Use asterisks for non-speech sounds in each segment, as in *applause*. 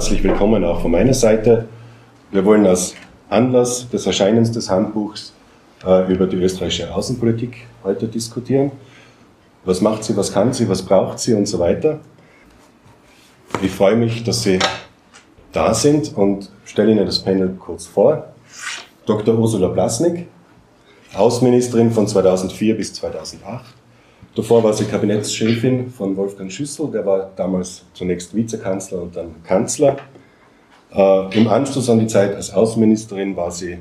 herzlich willkommen auch von meiner Seite. Wir wollen als Anlass des Erscheinens des Handbuchs äh, über die österreichische Außenpolitik heute diskutieren. Was macht sie, was kann sie, was braucht sie und so weiter. Ich freue mich, dass Sie da sind und stelle Ihnen das Panel kurz vor. Dr. Ursula Blasnik, Außenministerin von 2004 bis 2008. Davor war sie Kabinettschefin von Wolfgang Schüssel, der war damals zunächst Vizekanzler und dann Kanzler. Äh, Im Anschluss an die Zeit als Außenministerin war sie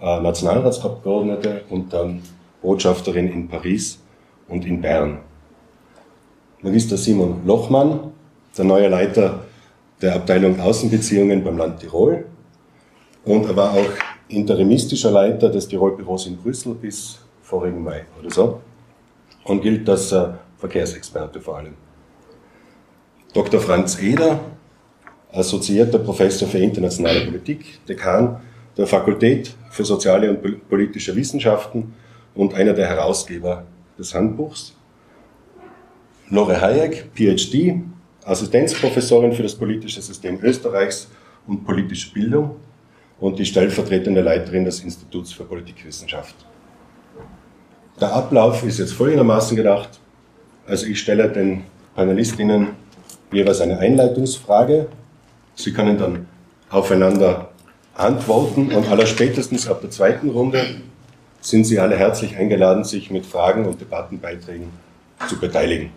äh, Nationalratsabgeordnete und dann Botschafterin in Paris und in Bern. Magister Simon Lochmann, der neue Leiter der Abteilung Außenbeziehungen beim Land Tirol. Und er war auch interimistischer Leiter des Tirol-Büros in Brüssel bis vorigen Mai oder so und gilt als äh, Verkehrsexperte vor allem. Dr. Franz Eder, assoziierter Professor für internationale Politik, Dekan der Fakultät für soziale und politische Wissenschaften und einer der Herausgeber des Handbuchs. Lore Hayek, PhD, Assistenzprofessorin für das politische System Österreichs und politische Bildung und die stellvertretende Leiterin des Instituts für Politikwissenschaft. Der Ablauf ist jetzt folgendermaßen gedacht. Also ich stelle den Panelistinnen jeweils eine Einleitungsfrage. Sie können dann aufeinander antworten und allerspätestens ab der zweiten Runde sind Sie alle herzlich eingeladen, sich mit Fragen und Debattenbeiträgen zu beteiligen.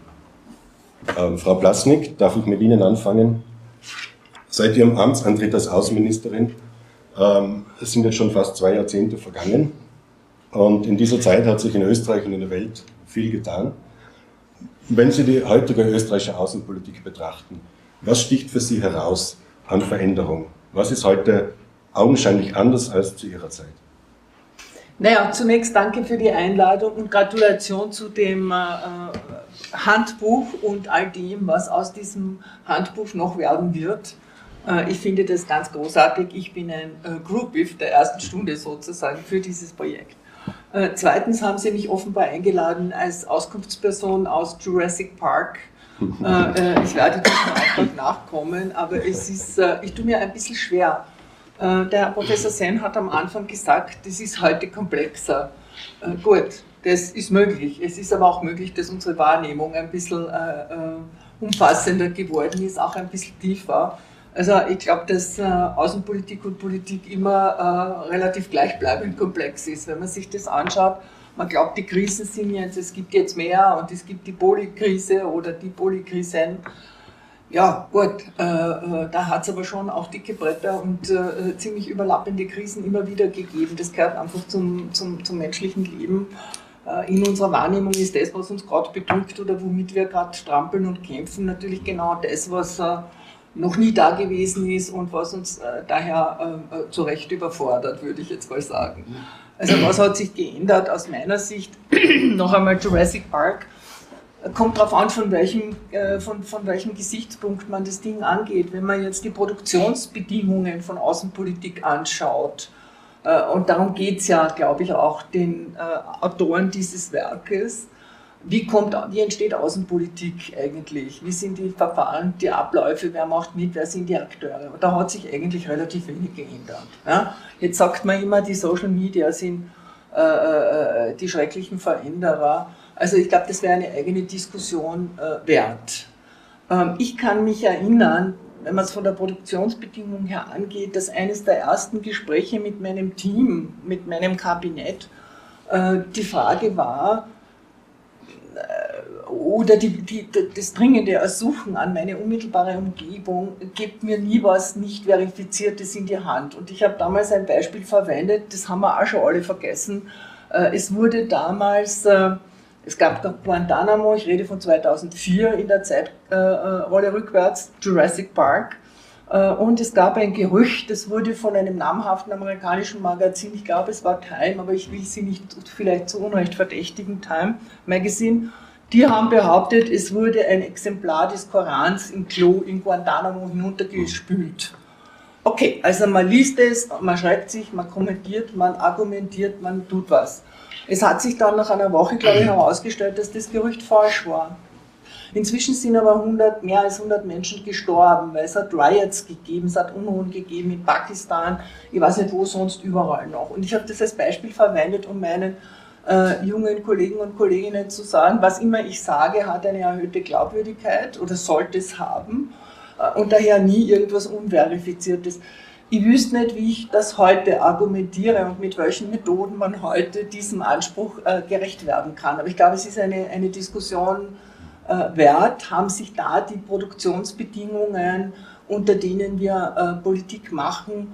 Ähm, Frau Plasnik, darf ich mit Ihnen anfangen? Seit Ihrem Amtsantritt als Außenministerin ähm, sind jetzt schon fast zwei Jahrzehnte vergangen und in dieser Zeit hat sich in Österreich und in der Welt viel getan. Wenn Sie die heutige österreichische Außenpolitik betrachten, was sticht für Sie heraus an Veränderung? Was ist heute augenscheinlich anders als zu Ihrer Zeit? Naja, zunächst danke für die Einladung und Gratulation zu dem äh, Handbuch und all dem, was aus diesem Handbuch noch werden wird. Äh, ich finde das ganz großartig. Ich bin ein äh, Groupie der ersten Stunde sozusagen für dieses Projekt. Äh, zweitens haben Sie mich offenbar eingeladen als Auskunftsperson aus Jurassic Park. *laughs* ich werde diesem Auftrag nachkommen, aber es ist, ich tue mir ein bisschen schwer. Der Herr Professor Sen hat am Anfang gesagt, das ist heute komplexer. Gut, das ist möglich. Es ist aber auch möglich, dass unsere Wahrnehmung ein bisschen umfassender geworden ist, auch ein bisschen tiefer. Also ich glaube, dass äh, Außenpolitik und Politik immer äh, relativ gleichbleibend komplex ist. Wenn man sich das anschaut, man glaubt, die Krisen sind jetzt, es gibt jetzt mehr und es gibt die Polykrise oder die Polykrisen. Ja, gut, äh, äh da hat es aber schon auch dicke Bretter und äh, ziemlich überlappende Krisen immer wieder gegeben. Das gehört einfach zum, zum, zum menschlichen Leben. Äh, in unserer Wahrnehmung ist das, was uns gerade bedrückt oder womit wir gerade strampeln und kämpfen, natürlich genau das, was noch nie da gewesen ist und was uns äh, daher äh, äh, zu Recht überfordert, würde ich jetzt mal sagen. Also was hat sich geändert aus meiner Sicht? *clears throat* noch einmal Jurassic Park. Kommt darauf an, von welchem, äh, von, von welchem Gesichtspunkt man das Ding angeht. Wenn man jetzt die Produktionsbedingungen von Außenpolitik anschaut, äh, und darum geht es ja, glaube ich, auch den äh, Autoren dieses Werkes, wie, kommt, wie entsteht Außenpolitik eigentlich? Wie sind die Verfahren, die Abläufe? Wer macht mit? Wer sind die Akteure? Und da hat sich eigentlich relativ wenig geändert. Ja? Jetzt sagt man immer, die Social Media sind äh, äh, die schrecklichen Veränderer. Also ich glaube, das wäre eine eigene Diskussion äh, wert. Ähm, ich kann mich erinnern, wenn man es von der Produktionsbedingung her angeht, dass eines der ersten Gespräche mit meinem Team, mit meinem Kabinett, äh, die Frage war, oder die, die, das dringende Ersuchen an meine unmittelbare Umgebung, gebt mir nie was nicht verifiziertes in die Hand. Und ich habe damals ein Beispiel verwendet, das haben wir auch schon alle vergessen. Äh, es wurde damals, äh, es gab Guantanamo, ich rede von 2004 in der Zeitrolle äh, rückwärts, Jurassic Park. Und es gab ein Gerücht, das wurde von einem namhaften amerikanischen Magazin, ich glaube es war Time, aber ich will sie nicht vielleicht zu Unrecht verdächtigen, Time Magazine, die haben behauptet, es wurde ein Exemplar des Korans im Klo in Guantanamo hinuntergespült. Okay, also man liest es, man schreibt sich, man kommentiert, man argumentiert, man tut was. Es hat sich dann nach einer Woche, glaube ich, herausgestellt, dass das Gerücht falsch war. Inzwischen sind aber 100, mehr als 100 Menschen gestorben, weil es hat Riots gegeben, es hat Unruhen gegeben in Pakistan, ich weiß nicht wo sonst, überall noch. Und ich habe das als Beispiel verwendet, um meinen äh, jungen Kollegen und Kolleginnen zu sagen, was immer ich sage, hat eine erhöhte Glaubwürdigkeit oder sollte es haben äh, und daher nie irgendwas Unverifiziertes. Ich wüsste nicht, wie ich das heute argumentiere und mit welchen Methoden man heute diesem Anspruch äh, gerecht werden kann. Aber ich glaube, es ist eine, eine Diskussion wert. Haben sich da die Produktionsbedingungen, unter denen wir äh, Politik machen,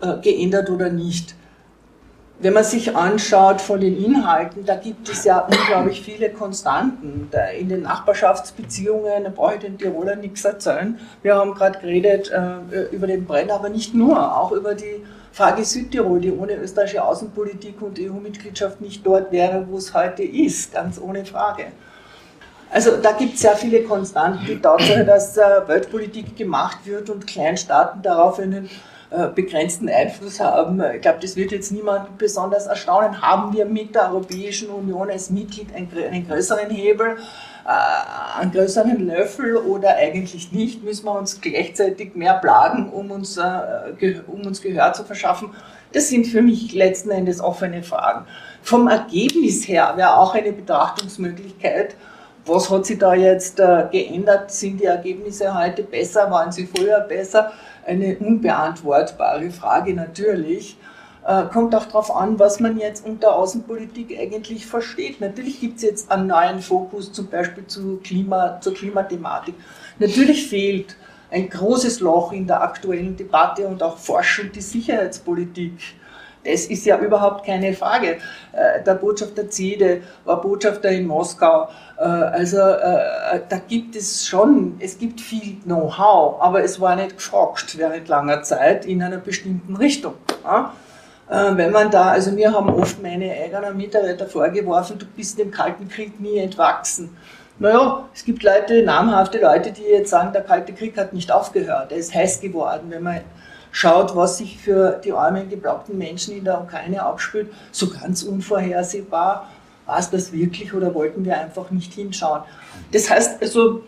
äh, geändert oder nicht? wenn man sich anschaut von den Inhalten, da gibt es ja unglaublich viele Konstanten. in den Nachbarschaftsbeziehungen, da brauche ich den Tiroler nichts erzählen. Wir haben gerade geredet äh, über den Brenner, aber nicht nur, auch über die Frage Südtirol, die ohne österreichische Außenpolitik und EU-Mitgliedschaft nicht dort wäre, wo es heute ist, ganz ohne Frage. Also da gibt es sehr viele Konstanten. Die Tatsache, dass äh, Weltpolitik gemacht wird und Kleinstaaten darauf einen äh, begrenzten Einfluss haben. Ich glaube, das wird jetzt niemand besonders erstaunen. Haben wir mit der Europäischen Union als Mitglied einen größeren Hebel, äh, einen größeren Löffel oder eigentlich nicht? Müssen wir uns gleichzeitig mehr plagen, um uns, äh, um uns Gehör zu verschaffen? Das sind für mich letzten Endes offene Fragen. Vom Ergebnis her wäre auch eine Betrachtungsmöglichkeit, was hat sich da jetzt geändert? Sind die Ergebnisse heute besser? Waren sie früher besser? eine unbeantwortbare Frage natürlich. Äh, kommt auch darauf an, was man jetzt unter Außenpolitik eigentlich versteht. Natürlich gibt es jetzt einen neuen Fokus zum Beispiel zu Klima, zur Klimathematik. Natürlich fehlt ein großes Loch in der aktuellen Debatte und auch Forschung die Sicherheitspolitik. Das ist ja überhaupt keine Frage. Äh, der Botschafter Zede war Botschafter in Moskau. Äh, also äh, da gibt es schon, es gibt viel Know-how, aber es war nicht gefragt während langer Zeit in einer bestimmten Richtung. Wenn man da, also mir haben oft meine eigenen Mitarbeiter vorgeworfen, du bist dem Kalten Krieg nie entwachsen. Naja, es gibt Leute, namhafte Leute, die jetzt sagen, der Kalte Krieg hat nicht aufgehört, er ist heiß geworden. Wenn man schaut, was sich für die armen, geblockten Menschen in der Ukraine abspielt, so ganz unvorhersehbar. War es das wirklich oder wollten wir einfach nicht hinschauen? Das heißt, also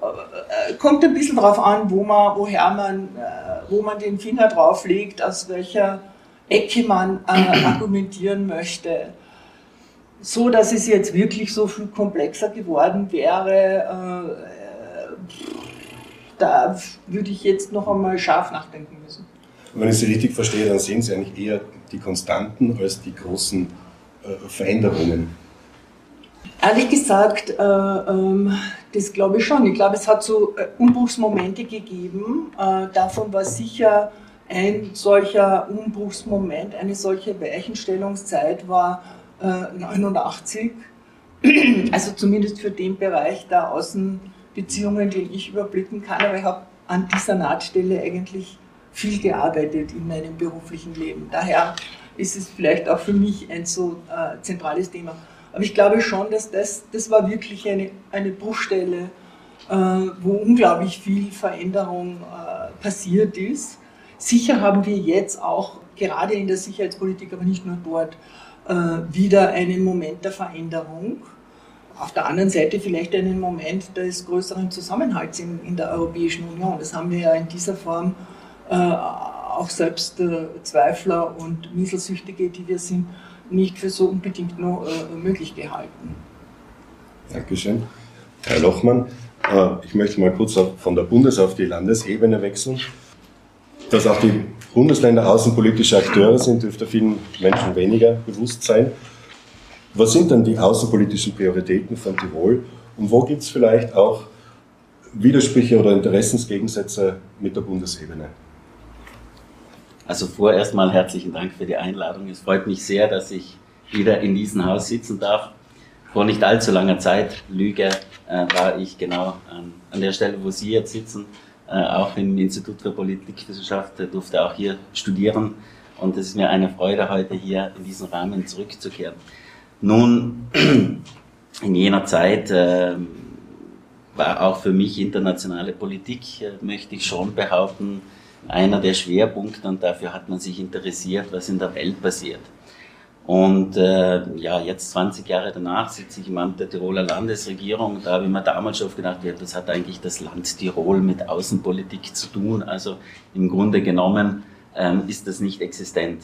äh, kommt ein bisschen darauf an, wo man, woher man, äh, wo man den Finger drauf legt, aus welcher Ecke man äh, argumentieren möchte. So, dass es jetzt wirklich so viel komplexer geworden wäre, da würde ich jetzt noch einmal scharf nachdenken müssen. wenn ich Sie richtig verstehe, dann sehen Sie eigentlich eher die Konstanten als die großen äh, Veränderungen. Ehrlich gesagt, äh, ähm, das glaube ich schon. Ich glaube, es hat so äh, Umbruchsmomente gegeben. Äh, davon war sicher ein solcher Umbruchsmoment, eine solche Weichenstellungszeit war 89. Äh, *clears throat* also zumindest für den Bereich der Außen Beziehungen, die ich überblicken kann, aber ich habe an dieser Nahtstelle eigentlich viel gearbeitet in meinem beruflichen Leben. Daher ist es vielleicht auch für mich ein so äh, zentrales Thema. Aber ich glaube schon, dass das, das war wirklich eine, eine Bruchstelle, äh, wo unglaublich viel Veränderung äh, passiert ist. Sicher haben wir jetzt auch gerade in der Sicherheitspolitik, aber nicht nur dort, äh, wieder einen Moment der Veränderung auf der anderen Seite vielleicht einen Moment des größeren Zusammenhalts in, in der Europäischen Union. Das haben wir ja in dieser Form äh, auch selbst äh, Zweifler und Mieselsüchtige, die wir sind, nicht für so unbedingt nur äh, möglich gehalten. Dankeschön. Herr Lochmann, äh, ich möchte mal kurz von der Bundes- auf die Landesebene wechseln. Dass auch die Bundesländer außenpolitische Akteure sind, dürfte vielen Menschen weniger bewusst sein. Was sind dann die außenpolitischen Prioritäten von Tirol und wo gibt es vielleicht auch Widersprüche oder Interessensgegensätze mit der Bundesebene? Also vorerst mal herzlichen Dank für die Einladung. Es freut mich sehr, dass ich wieder in diesem Haus sitzen darf. Vor nicht allzu langer Zeit, Lüge, äh, war ich genau an, der Stelle, wo Sie jetzt sitzen, äh, auch im Institut für Politikwissenschaft, durfte auch hier studieren. Und es ist mir eine Freude, heute hier in diesen Rahmen zurückzukehren. Nun, *clears throat* in jener Zeit äh, war auch für mich internationale Politik, äh, möchte ich schon behaupten, einer der Schwerpunkte und dafür hat man sich interessiert, was in der Welt passiert. Und äh, ja, jetzt 20 Jahre danach sitze ich im Amt der Tiroler Landesregierung. Da habe ich mir damals schon gedacht, ja, das hat eigentlich das Land Tirol mit Außenpolitik zu tun. Also im Grunde genommen ähm, ist das nicht existent.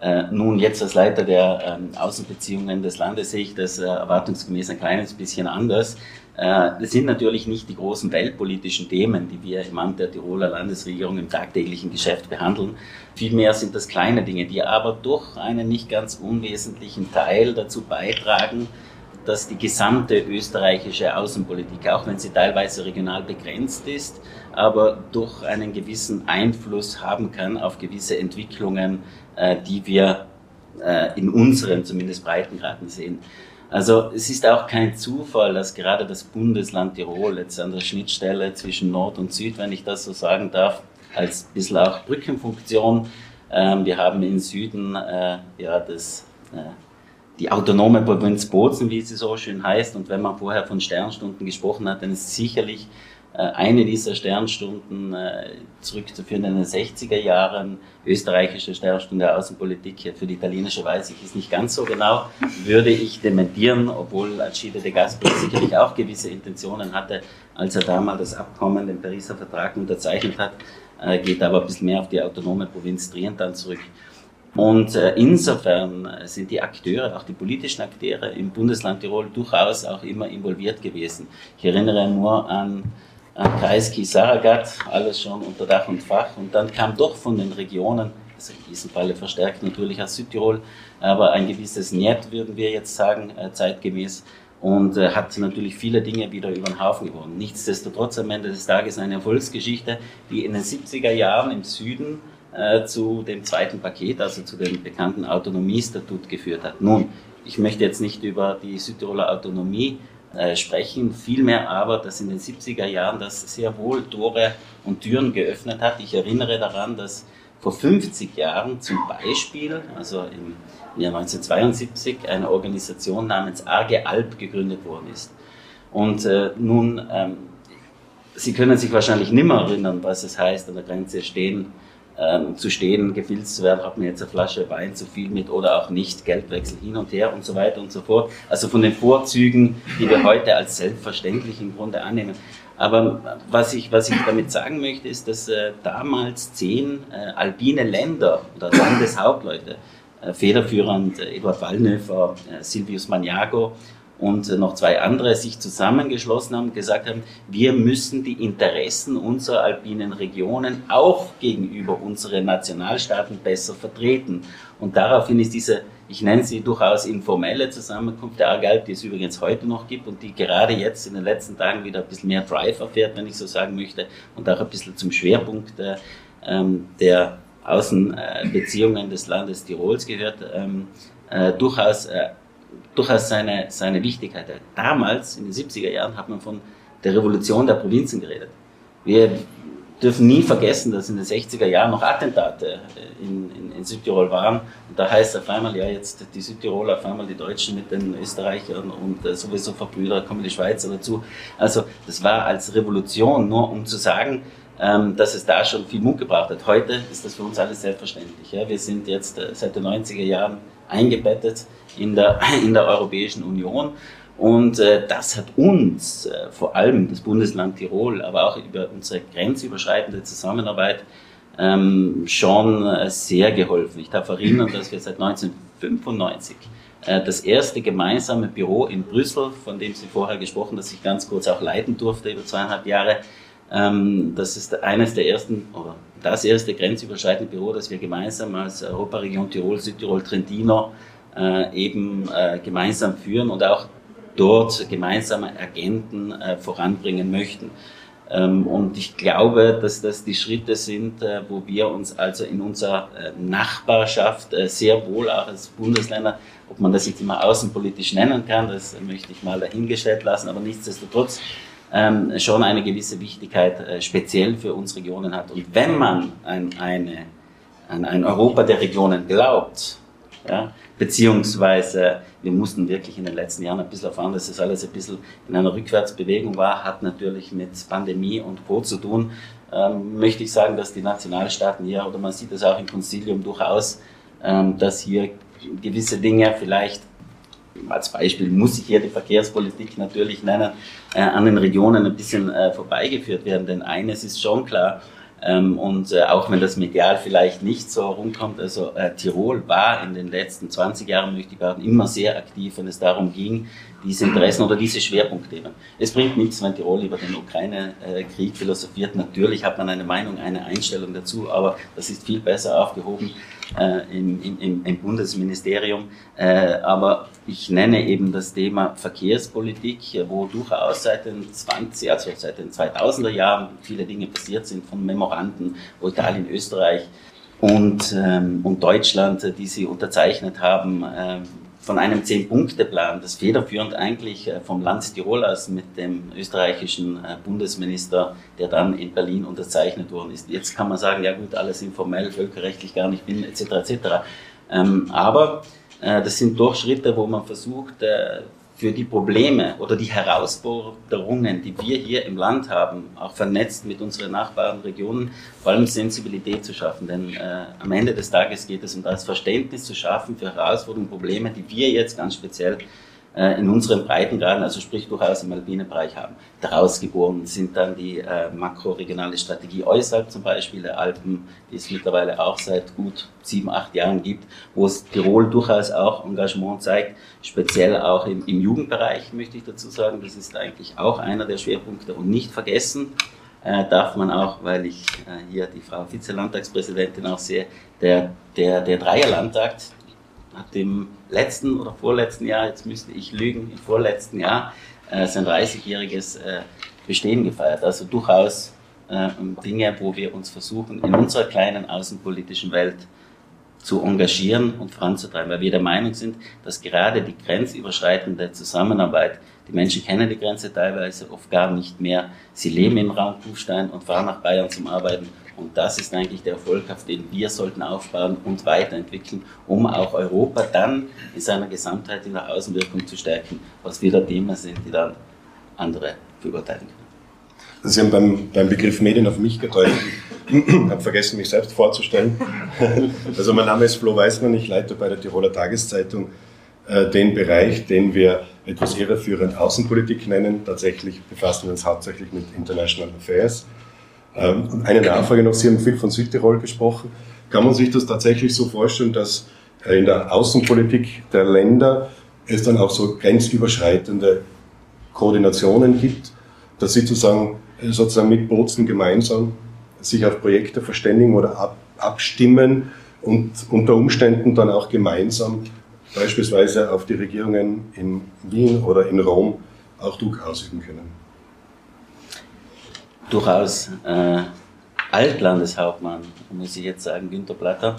Äh, nun, jetzt als Leiter der ähm, Außenbeziehungen des Landes sehe ich das äh, erwartungsgemäß ein kleines bisschen anders. Äh, das sind natürlich nicht die großen weltpolitischen Themen, die wir im Amt der Tiroler Landesregierung im tagtäglichen Geschäft behandeln. Vielmehr sind das kleine Dinge, die aber durch einen nicht ganz unwesentlichen Teil dazu beitragen, dass die gesamte österreichische Außenpolitik, auch wenn sie teilweise regional begrenzt ist, aber durch einen gewissen Einfluss haben kann auf gewisse Entwicklungen, äh, die wir äh, in unseren zumindest Breitengraden sehen. Also es ist auch kein Zufall, dass gerade das Bundesland Tirol jetzt an der Schnittstelle zwischen Nord und Süd, wenn ich das so sagen darf, als ein bisschen auch Brückenfunktion. Ähm, wir haben im Süden äh, ja das, äh, die autonome Provinz Bozen, wie sie so schön heißt. Und wenn man vorher von Sternstunden gesprochen hat, dann ist sicherlich eine dieser Sternstunden äh, zurückzuführen in den 60er Jahren. Österreichische Sternstunde der Außenpolitik für die italienische weiß ich ist nicht ganz so genau, würde ich dementieren, obwohl Alcide de Gasperi sicherlich auch gewisse Intentionen hatte, als er damals das Abkommen, den Pariser Vertrag unterzeichnet hat, äh, geht aber ein bisschen mehr auf die autonome Provinz Trient dann zurück. Und insofern sind die Akteure, auch die politischen Akteure im Bundesland Tirol durchaus auch immer involviert gewesen. Ich erinnere nur an Kreisky, Saragat, alles schon unter Dach und Fach. Und dann kam doch von den Regionen, also in diesem Falle verstärkt natürlich aus Südtirol, aber ein gewisses Niet, würden wir jetzt sagen, äh, zeitgemäß. Und äh, hat natürlich viele Dinge wieder über den Haufen gewonnen. Nichtsdestotrotz am Ende des Tages eine Erfolgsgeschichte, die in den 70er Jahren im Süden äh, zu dem zweiten Paket, also zu dem bekannten Autonomiestatut geführt hat. Nun, ich möchte jetzt nicht über die Südtiroler Autonomie äh, sprechen, vielmehr aber, dass in den 70er Jahren das sehr wohl Tore und Türen geöffnet hat. Ich erinnere daran, dass vor 50 Jahren zum Beispiel, also im Jahr 1972, eine Organisation namens Arge Alp gegründet worden ist. Und äh, nun, ähm, Sie können sich wahrscheinlich nimmer erinnern, was es heißt, an der Grenze stehen ähm, zu stehen, gefilzt zu werden, hat man jetzt eine Flasche Wein zu viel mit oder auch nicht, Geldwechsel hin und her und so weiter und so fort. Also von den Vorzügen, die wir heute als selbstverständlich im Grunde annehmen. Aber was ich, was ich damit sagen möchte, ist, dass äh, damals zehn äh, alpine Länder oder Landeshauptleute, äh, federführend äh, Eduard Wallnöfer, äh, Silvius Maniago, und noch zwei andere sich zusammengeschlossen haben gesagt haben, wir müssen die Interessen unserer alpinen Regionen auch gegenüber unseren Nationalstaaten besser vertreten. Und daraufhin ist diese, ich nenne sie durchaus informelle Zusammenkunft der Argalp, die es übrigens heute noch gibt und die gerade jetzt in den letzten Tagen wieder ein bisschen mehr Drive erfährt, wenn ich so sagen möchte, und auch ein bisschen zum Schwerpunkt der, ähm, der Außenbeziehungen des Landes Tirols gehört, ähm, äh, durchaus äh, durchaus seine, seine Wichtigkeit. Damals, in den 70er Jahren, hat man von der Revolution der Provinzen geredet. Wir dürfen nie vergessen, dass in den 60er Jahren noch Attentate äh, in, in, in Südtirol waren. Und da heißt auf einmal, ja, jetzt die Südtiroler, auf einmal die Deutschen mit den Österreichern und äh, sowieso Verbrüder, kommen die Schweizer dazu. Also das war als Revolution, nur um zu sagen, ähm, dass es da schon viel Mut gebracht hat. Heute ist das für uns alles selbstverständlich. Ja. Wir sind jetzt äh, seit den 90er Jahren eingebettet in der, *laughs* in der Europäischen Union. Und äh, das hat uns, äh, vor allem das Bundesland Tirol, aber auch über unsere grenzüberschreitende Zusammenarbeit ähm, schon äh, sehr geholfen. Ich darf erinnern, dass wir seit 1995 äh, das erste gemeinsame Büro in Brüssel, von dem Sie vorher gesprochen, das ich ganz kurz auch leiten durfte über zweieinhalb Jahre, ähm, das ist eines der ersten oder das erste grenzüberschreitende Büro, das wir gemeinsam als Europaregion Tirol, Südtirol, Trentino äh, eben äh, gemeinsam führen und auch dort gemeinsame Agenten äh, voranbringen möchten. Ähm, und ich glaube, dass das die Schritte sind, äh, wo wir uns also in unserer äh, Nachbarschaft äh, sehr wohl auch als Bundesländer, ob man das jetzt immer außenpolitisch nennen kann, das möchte ich mal dahingestellt lassen, aber nichtsdestotrotz ähm, schon eine gewisse Wichtigkeit speziell für uns Regionen hat. Und wenn man an, eine, an ein Europa der Regionen glaubt, ja, beziehungsweise wir mussten wirklich in den letzten Jahren ein bisschen erfahren, dass das alles ein bisschen in einer Rückwärtsbewegung war, hat natürlich mit Pandemie und Co. zu tun. Ähm, möchte ich sagen, dass die Nationalstaaten hier, oder man sieht das auch im Konzilium durchaus, ähm, dass hier gewisse Dinge vielleicht als Beispiel muss ich hier die Verkehrspolitik natürlich nennen, äh, an den Regionen ein bisschen äh, vorbeigeführt werden. Denn eines ist schon klar, ähm, und äh, auch wenn das medial vielleicht nicht so rumkommt, also äh, Tirol war in den letzten 20 Jahren, möchte ich sagen, immer sehr aktiv, wenn es darum ging, diese Interessen oder diese Schwerpunktthemen. Es bringt nichts, wenn Tirol über den Ukraine-Krieg philosophiert. Natürlich hat man eine Meinung, eine Einstellung dazu, aber das ist viel besser aufgehoben äh, im, im, im, Bundesministerium. Äh, aber ich nenne eben das Thema Verkehrspolitik, wo durchaus seit den 20, also seit den 2000er Jahren viele Dinge passiert sind, von Memoranden, wo Italien, Österreich und, ähm, und Deutschland, die sie unterzeichnet haben, äh, von einem Zehn-Punkte-Plan, das federführend eigentlich äh, vom Land Tirol aus mit dem österreichischen äh, Bundesminister, der dann in Berlin unterzeichnet worden ist. Jetzt kann man sagen, ja gut, alles informell, völkerrechtlich gar nicht bin, etc. etc. Ähm, aber äh, das sind doch Schritte, wo man versucht, für die Probleme oder die Herausforderungen, die wir hier im Land haben, auch vernetzt mit unseren Nachbarn Regionen, vor allem Sensibilität zu schaffen. Denn äh, am Ende des Tages geht es um das Verständnis zu schaffen für Herausforderungen, Probleme, die wir jetzt ganz speziell äh, in unseren Breitengraden, also sprich durchaus im alpinen Bereich haben. Daraus geboren sind dann die äh, makroregionale Strategie äußerhalb zum Beispiel der Alpen, die es mittlerweile auch seit gut sieben, acht Jahren gibt, wo es Tirol durchaus auch Engagement zeigt, speziell auch im, im Jugendbereich möchte ich dazu sagen, das ist eigentlich auch einer der Schwerpunkte und nicht vergessen, äh, darf man auch, weil ich äh, hier die Frau Vize-Landtagspräsidentin auch sehe, der, der, der Dreierlandtag, hat im letzten oder vorletzten Jahr, jetzt müsste ich lügen, im vorletzten Jahr äh, sein 30-jähriges äh, Bestehen gefeiert. Also durchaus äh, Dinge, wo wir uns versuchen, in unserer kleinen außenpolitischen Welt zu engagieren und voranzutreiben, weil wir der Meinung sind, dass gerade die grenzüberschreitende Zusammenarbeit, die Menschen kennen die Grenze teilweise oft gar nicht mehr, sie leben im Raum Kufstein und fahren nach Bayern zum Arbeiten und das ist eigentlich der Erfolg, auf den wir sollten aufbauen und weiterentwickeln, um auch Europa dann in seiner Gesamtheit in der Außenwirkung zu stärken, was wieder Themen sind, die dann andere beurteilen können. Sie haben beim, beim Begriff Medien auf mich gedeutet. Ich habe vergessen, mich selbst vorzustellen. Also mein Name ist Flo Weißmann, ich leite bei der Tiroler Tageszeitung äh, den Bereich, den wir etwas irreführend Außenpolitik nennen. Tatsächlich befassen wir uns hauptsächlich mit International Affairs. Ähm, eine Nachfrage noch, Sie haben viel von Südtirol gesprochen. Kann man sich das tatsächlich so vorstellen, dass äh, in der Außenpolitik der Länder es dann auch so grenzüberschreitende Koordinationen gibt, dass Sie sozusagen, äh, sozusagen mit Bozen gemeinsam sich auf Projekte verständigen oder ab, abstimmen und unter Umständen dann auch gemeinsam beispielsweise auf die Regierungen in Wien oder in Rom auch Druck ausüben können durchaus äh, Altlandeshauptmann, muss ich jetzt sagen, Günter Platter,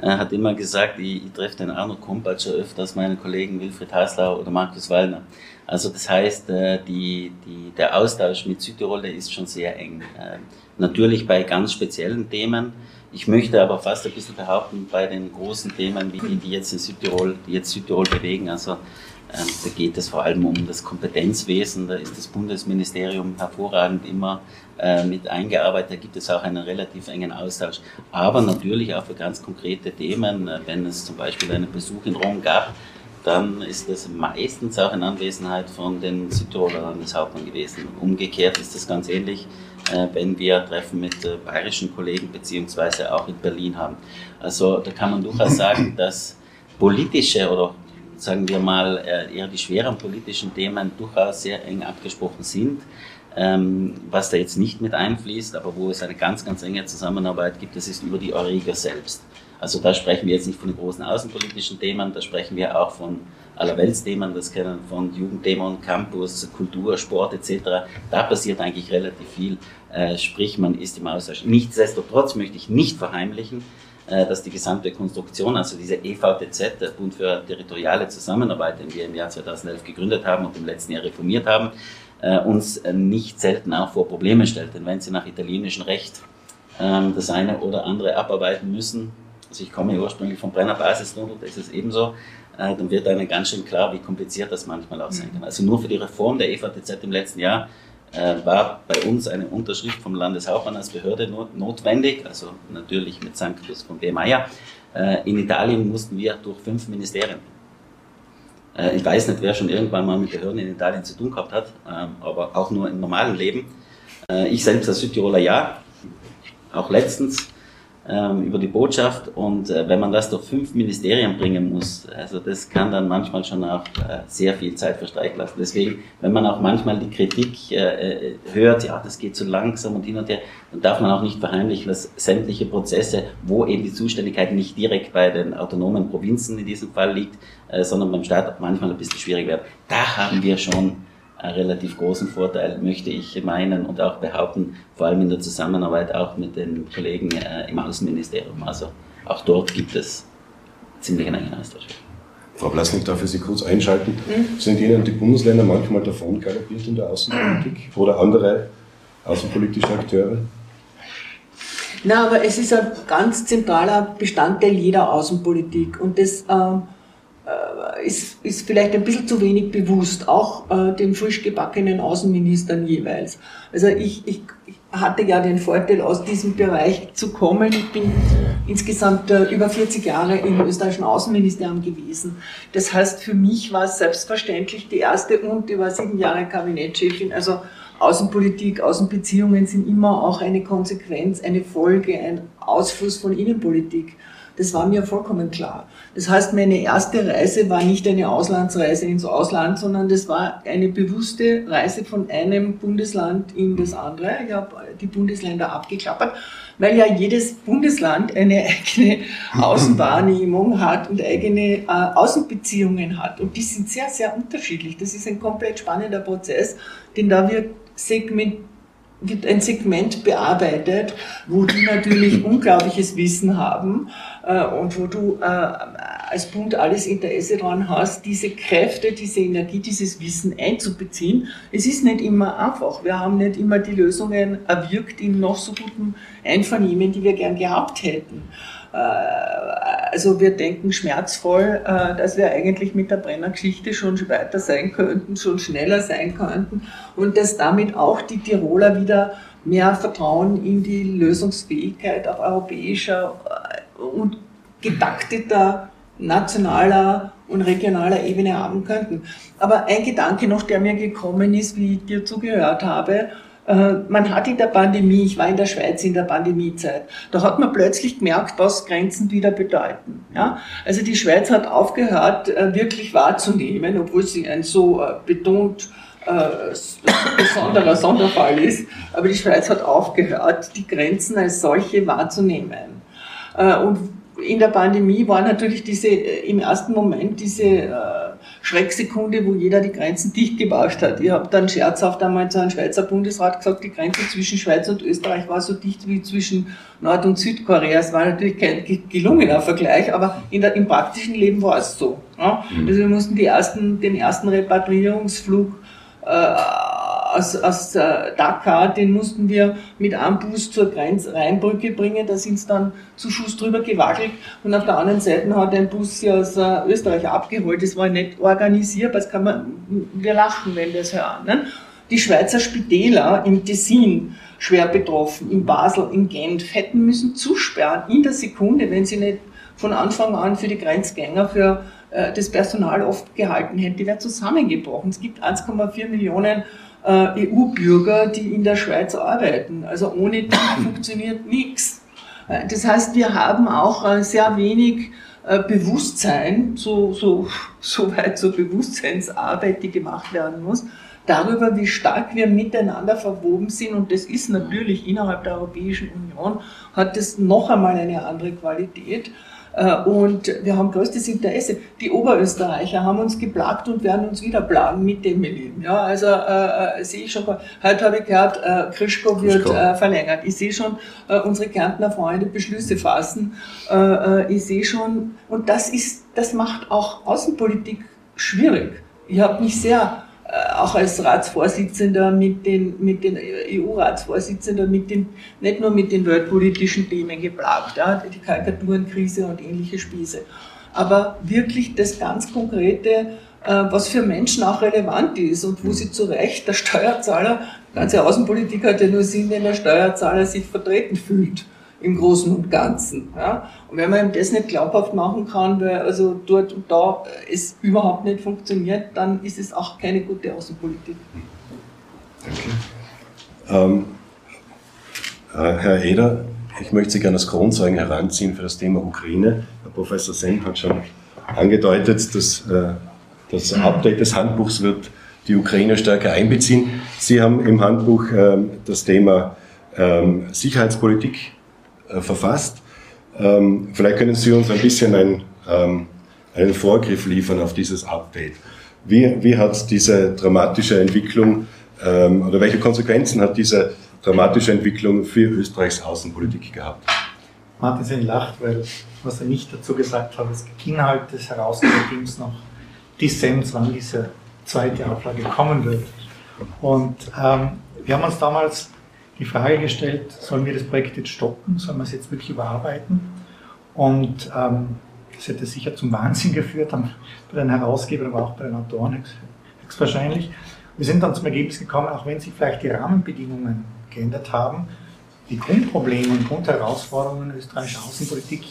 äh, hat immer gesagt, ich, ich treffe den Arno Kompatscher öfter als meinen Kollegen Wilfried Haslau oder Markus Wallner. Also das heißt, äh, die, die, der Austausch mit Südtirol, der ist schon sehr eng. Äh, natürlich bei ganz speziellen Themen. Ich möchte aber fast ein bisschen behaupten, bei den großen Themen, wie die, die jetzt in Südtirol, die jetzt Südtirol bewegen, also ähm, da geht es vor allem um das Kompetenzwesen. Da ist das Bundesministerium hervorragend immer äh, mit eingearbeitet. Da gibt es auch einen relativ engen Austausch. Aber natürlich auch für ganz konkrete Themen. Äh, wenn es zum Beispiel einen Besuch in Rom gab, dann ist das meistens auch in Anwesenheit von den Südtiroler Landeshauptmann gewesen. Umgekehrt ist das ganz ähnlich, äh, wenn wir Treffen mit bayerischen Kollegen beziehungsweise auch in Berlin haben. Also da kann man durchaus sagen, dass politische oder sagen wir mal, äh, eher die schweren politischen Themen durchaus sehr eng abgesprochen sind. Ähm, was da jetzt nicht mit einfließt, aber wo es eine ganz, ganz enge Zusammenarbeit gibt, das ist über die Eureka selbst. Also da sprechen wir jetzt nicht von den großen außenpolitischen Themen, da sprechen wir auch von Allerweltsthemen, das kennen von Jugenddämon, Campus, Kultur, Sport etc. Da passiert eigentlich relativ viel, äh, sprich man ist im Austausch. Nichtsdestotrotz möchte ich nicht verheimlichen, äh, dass die gesamte Konstruktion, also diese EVTZ, der Bund für territoriale Zusammenarbeit, den wir im Jahr 2011 gegründet haben und im letzten Jahr reformiert haben, äh, uns äh, nicht selten auch vor Probleme stellt. Denn wenn Sie nach italienischem Recht ähm, das eine oder andere abarbeiten müssen, also ich komme ursprünglich vom Brenner Basistunnel, da ist es ebenso, dann wird einem ganz schön klar, wie kompliziert das manchmal auch sein kann. Also nur für die Reform der EVTZ im letzten Jahr äh, war bei uns eine Unterschrift vom Landeshauptmann als Behörde notwendig, also natürlich mit Sanctus von B. Meyer. Äh, in Italien mussten wir durch fünf Ministerien. Äh, ich weiß nicht, wer schon irgendwann mal mit Behörden in Italien zu tun gehabt hat, ähm, aber auch nur im normalen Leben. Ich selbst als Südtiroler ja, auch letztens ähm, über die Botschaft und äh, wenn man das durch fünf Ministerien bringen muss, also das kann dann manchmal schon auch äh, sehr viel Zeit verstreichen lassen. Deswegen, wenn man auch manchmal die Kritik äh, äh, hört, ja, das geht zu langsam und hin und her, dann darf man auch nicht verheimlichen, dass sämtliche Prozesse, wo eben die Zuständigkeit nicht direkt bei den autonomen Provinzen in diesem Fall liegt, äh, sondern beim Staat manchmal ein bisschen schwierig werden. Da haben wir schon relativ großen Vorteil, möchte ich meinen und auch behaupten, vor allem in der Zusammenarbeit auch mit den Kollegen äh, im Außenministerium. Also auch dort gibt es ziemlich einen engen Austausch. Frau Blasnik, darf ich Sie kurz einschalten? Mhm. Sind Ihnen die Bundesländer manchmal davon galoppiert in der Außenpolitik oder andere außenpolitische Akteure? Na, aber es ist ein ganz zentraler Bestandteil jeder Außenpolitik und das ähm, äh, ist, ist vielleicht ein bisschen zu wenig bewusst, auch äh, den frisch gebackenen Außenministern jeweils. Also ich, ich, ich hatte ja den Vorteil, aus diesem Bereich zu kommen. Ich bin insgesamt äh, über 40 Jahre im österreichischen Außenministerium gewesen. Das heißt, für mich war es selbstverständlich die erste und über sieben Jahre Kabinettschefin. Also Außenpolitik, Außenbeziehungen sind immer auch eine Konsequenz, eine Folge, ein Ausfluss von Innenpolitik. Das war mir vollkommen klar. Das heißt, meine erste Reise war nicht eine Auslandsreise ins Ausland, sondern das war eine bewusste Reise von einem Bundesland in das andere. Ich habe die Bundesländer abgeklappert, weil ja jedes Bundesland eine *laughs* eigene Außenwahrnehmung hat und eigene äh, Außenbeziehungen hat. Und die sind sehr, sehr unterschiedlich. Das ist ein komplett spannender Prozess, denn da wird segment wird ein Segment bearbeitet, wo die natürlich *laughs* unglaubliches Wissen haben äh, und wo du äh, als Bund alles Interesse daran hast, diese Kräfte, diese Energie, dieses Wissen einzubeziehen. Es ist nicht immer einfach. Wir haben nicht immer die Lösungen erwirkt in noch so gutem Einvernehmen, die wir gern gehabt hätten. Äh, also wir denken schmerzvoll, äh, dass wir eigentlich mit der Brennergeschichte schon weiter sein könnten, schon schneller sein könnten und dass damit auch die Tiroler wieder mehr Vertrauen in die Lösungsfähigkeit auf europäischer und getakteter nationaler und regionaler Ebene haben könnten. Aber ein Gedanke noch, der mir gekommen ist, wie ich dir zugehört habe, äh, man hat in der Pandemie, ich war in der Schweiz in der Pandemiezeit, da hat man plötzlich gemerkt, was Grenzen wieder bedeuten. Ja? Also die Schweiz hat aufgehört, äh, wirklich wahrzunehmen, obwohl sie ein so äh, betont besonderer Sonderfall ist. Aber die Schweiz hat aufgehört, die Grenzen als solche wahrzunehmen. Und in der Pandemie war natürlich diese, im ersten Moment diese Schrecksekunde, wo jeder die Grenzen dicht gebauscht hat. Ich habe dann scherzhaft einmal zu einem Schweizer Bundesrat gesagt, die Grenze zwischen Schweiz und Österreich war so dicht wie zwischen Nord- und Südkorea. Es war natürlich kein gelungener Vergleich, aber in der, im praktischen Leben war es so. Ja? Mhm. Also wir mussten ersten, den ersten Repatriierungsflug äh, aus, aus äh, Dakar, den mussten wir mit einem Bus zur Grenzrheinbrücke bringen, da sind sie dann zu Schuss drüber gewackelt und auf der anderen Seite hat ein Bus sie aus äh, Österreich abgeholt. Das war nicht organisierbar, das kann man, wir lachen, wenn wir es hören. Ne? Die Schweizer Spitäler im Tessin schwer betroffen, in Basel, in Genf, hätten müssen zusperren in der Sekunde, wenn sie nicht von Anfang an für die Grenzgänger, für äh, das Personal oft gehalten hätten. Die wären zusammengebrochen. Es gibt 1,4 Millionen äh, EU-Bürger, die in der Schweiz arbeiten. Also ohne die *coughs* funktioniert nichts. Äh, das heißt, wir haben auch äh, sehr wenig Bewusstsein, so, so, *laughs* so weit zur Bewusstseinsarbeit, die gemacht werden muss, darüber, wie stark wir miteinander verwoben sind. Und das ist natürlich innerhalb der Europäischen Union, hat das noch einmal eine andere Qualität. Äh, und wir haben größtes Interesse. Die Oberösterreicher haben uns geplagt und werden uns wieder plagen mit dem Melin. Ja, also äh, äh, sehe ich schon, heute habe ich gehört, äh, Krischko wird äh, verlängert. Ich sehe schon äh, unsere Kärntner Freunde Beschlüsse fassen. Äh, äh, ich sehe schon, und das ist, das macht auch Außenpolitik schwierig. Ich habe mich sehr auch als Ratsvorsitzender mit den, mit den EU-Ratsvorsitzenden, mit den, nicht nur mit den weltpolitischen Themen geplagt, ja, die Karikaturenkrise und ähnliche Spieße. Aber wirklich das ganz konkrete, äh, was für Menschen auch relevant ist und wo sie zu Recht der Steuerzahler, die ganze Außenpolitik hat ja nur Sinn, wenn der Steuerzahler sich vertreten fühlt im Großen und Ganzen. Ja? Und wenn man ihm das nicht glaubhaft machen kann, weil also dort und da es überhaupt nicht funktioniert, dann ist es auch keine gute Außenpolitik. Danke. Ähm, äh, Herr Eder, ich möchte Sie gerne als Kronzeugen heranziehen für das Thema Ukraine. Herr Professor Sen hat schon angedeutet, dass äh, das Update des Handbuchs wird die Ukraine stärker einbeziehen. Sie haben im Handbuch ähm, das Thema ähm, Sicherheitspolitik äh, verfasst. Ähm, vielleicht können Sie uns ein bisschen ein, einen Vorgriff liefern auf dieses Update. Wie, wie hat diese dramatische Entwicklung oder welche Konsequenzen hat diese dramatische Entwicklung für Österreichs Außenpolitik gehabt? Martin Sen lacht, weil was er nicht dazu gesagt hat, es ging Inhalt des Herausgeberteams noch Dissens, wann diese zweite Auflage kommen wird. Und ähm, wir haben uns damals die Frage gestellt, sollen wir das Projekt jetzt stoppen, sollen wir es jetzt wirklich überarbeiten? Und ähm, das hätte sicher zum Wahnsinn geführt, bei den Herausgebern, aber auch bei den Autoren höchstwahrscheinlich. Wir sind dann zum Ergebnis gekommen, auch wenn sich vielleicht die Rahmenbedingungen geändert haben, die Grundprobleme und Grundherausforderungen österreichischer Außenpolitik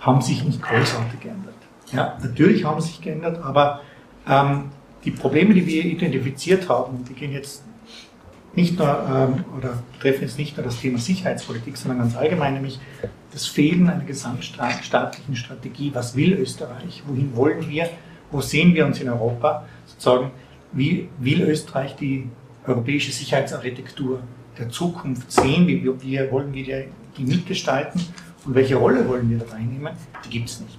haben sich nicht großartig geändert. Ja, natürlich haben sie sich geändert, aber ähm, die Probleme, die wir identifiziert haben, die gehen jetzt nicht nur ähm, oder betreffen jetzt nicht nur das Thema Sicherheitspolitik, sondern ganz allgemein, nämlich das Fehlen einer gesamtstaatlichen Strategie. Was will Österreich? Wohin wollen wir? Wo sehen wir uns in Europa? Sozusagen, wie will Österreich die europäische Sicherheitsarchitektur der Zukunft sehen? Wie, wie wollen wir die mitgestalten? Und welche Rolle wollen wir dabei nehmen? Die gibt es nicht.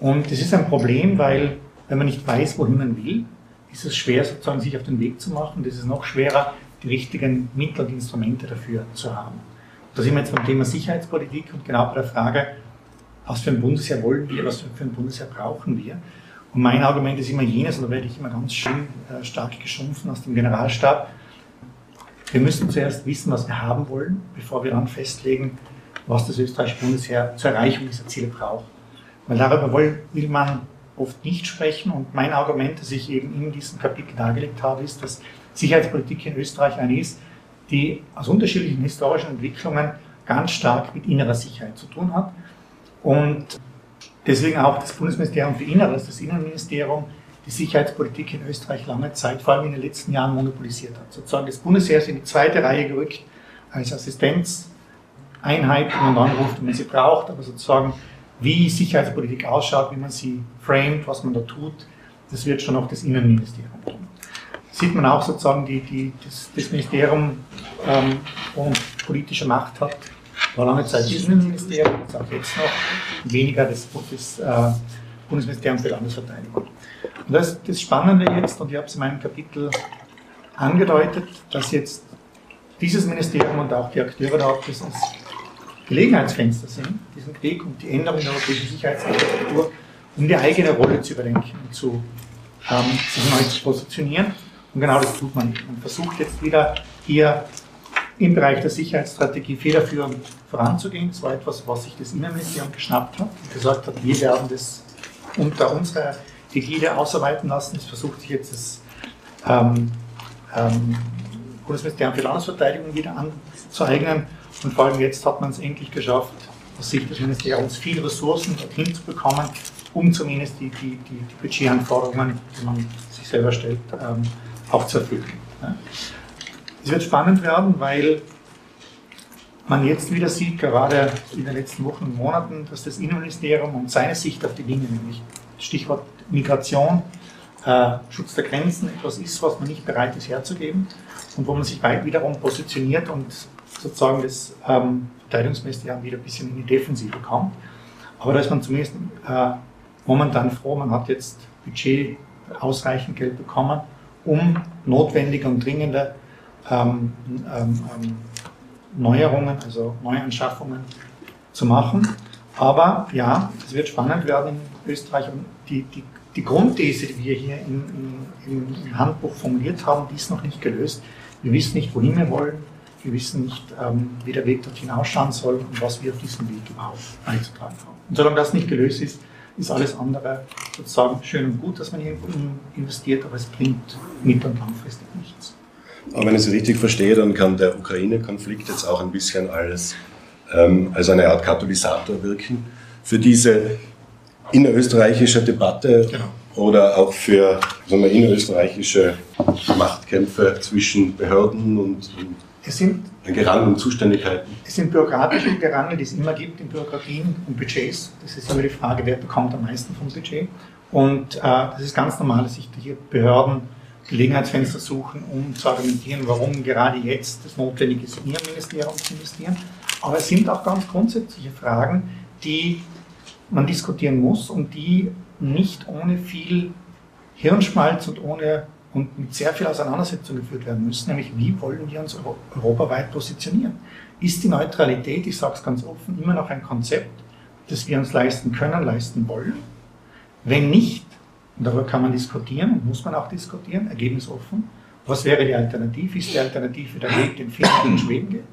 Und das ist ein Problem, weil wenn man nicht weiß, wohin man will, ist es schwer, sozusagen sich auf den Weg zu machen. Das ist noch schwerer, die richtigen Mittel und Instrumente dafür zu haben. Da sind wir jetzt beim Thema Sicherheitspolitik und genau bei der Frage, was für ein Bundesheer wollen wir, was für ein Bundesheer brauchen wir. Und mein Argument ist immer jenes, und da werde ich immer ganz schön äh, stark geschumpfen aus dem Generalstab. Wir müssen zuerst wissen, was wir haben wollen, bevor wir dann festlegen, was das österreichische Bundesheer zur Erreichung dieser Ziele braucht. Weil darüber will man oft nicht sprechen. Und mein Argument, das ich eben in diesem Kapitel dargelegt habe, ist, dass Sicherheitspolitik in Österreich eine ist, die aus unterschiedlichen historischen Entwicklungen ganz stark mit innerer Sicherheit zu tun hat. Und deswegen auch das Bundesministerium für Inneres, das Innenministerium, die Sicherheitspolitik in Österreich lange Zeit, vor allem in den letzten Jahren, monopolisiert hat. Sozusagen das Bundesheer ist in die zweite Reihe gerückt als Assistenzeinheit, die man anruft, wenn man sie braucht, aber sozusagen wie Sicherheitspolitik ausschaut, wie man sie framet, was man da tut, das wird schon noch das Innenministerium tun. Sieht man auch sozusagen, die, die, das, das Ministerium ähm, und politische Macht hat, war lange Zeit das Innenministerium, ist auch jetzt noch, weniger das, das äh, Bundesministerium für Landesverteidigung. Und das, das Spannende jetzt, und ich habe es in meinem Kapitel angedeutet, dass jetzt dieses Ministerium und auch die Akteure da das Gelegenheitsfenster sind, diesen Krieg und die Änderung der europäischen Sicherheitsarchitektur, um die eigene Rolle zu überdenken und zu, ähm, sich neu zu positionieren. Und genau das tut man. Man versucht jetzt wieder hier im Bereich der Sicherheitsstrategie federführend voranzugehen. Das war etwas, was sich das Innenministerium geschnappt hat und gesagt hat, wir werden das unter unserer Ägide ausarbeiten lassen. Es versucht sich jetzt das ähm, ähm, Bundesministerium für Landesverteidigung wieder anzueignen. Und vor allem jetzt hat man es endlich geschafft, aus Sicht des Ministeriums viele Ressourcen dorthin zu bekommen, um zumindest die, die, die, die Budgetanforderungen, die man sich selber stellt, ähm, auch zu. Es wird spannend werden, weil man jetzt wieder sieht, gerade in den letzten Wochen und Monaten, dass das Innenministerium und seine Sicht auf die Dinge, nämlich Stichwort Migration, äh, Schutz der Grenzen, etwas ist, was man nicht bereit ist herzugeben und wo man sich weit wiederum positioniert und sozusagen das ähm, Verteidigungsministerium wieder ein bisschen in die Defensive kommt. Aber da ist man zumindest äh, momentan froh, man hat jetzt Budget ausreichend Geld bekommen, um notwendige und dringende ähm, ähm, ähm, Neuerungen, also Neuanschaffungen zu machen. Aber ja, es wird spannend werden in Österreich. Und die, die, die Grundthese, die wir hier in, in, im Handbuch formuliert haben, die ist noch nicht gelöst. Wir wissen nicht, wohin wir wollen. Wir wissen nicht, ähm, wie der Weg dorthin ausschauen soll und was wir auf diesem Weg überhaupt beizutragen haben. Und solange das nicht gelöst ist, ist alles andere sozusagen schön und gut, dass man hier investiert, aber es bringt mittel- und langfristig nichts. Aber wenn ich es richtig verstehe, dann kann der Ukraine-Konflikt jetzt auch ein bisschen als, ähm, als eine Art Katalysator wirken für diese innerösterreichische Debatte genau. oder auch für sagen wir, innerösterreichische Machtkämpfe zwischen Behörden und, und es sind, Gerangel und Zuständigkeiten. Es sind bürokratische Gerangel, die es immer gibt in Bürokratien und Budgets. Das ist immer die Frage, wer bekommt am meisten vom Budget. Und äh, das ist ganz normal, dass sich hier Behörden Gelegenheitsfenster suchen, um zu argumentieren, warum gerade jetzt es notwendig ist, in ihrem Ministerium zu investieren. Aber es sind auch ganz grundsätzliche Fragen, die man diskutieren muss und die nicht ohne viel Hirnschmalz und ohne und mit sehr viel Auseinandersetzung geführt werden müssen, nämlich wie wollen wir uns europaweit positionieren? Ist die Neutralität, ich sage es ganz offen, immer noch ein Konzept, das wir uns leisten können, leisten wollen? Wenn nicht, und darüber kann man diskutieren und muss man auch diskutieren, ergebnisoffen. Was wäre die Alternative? Ist die Alternative der Weg, den Finnland und Schweden geht?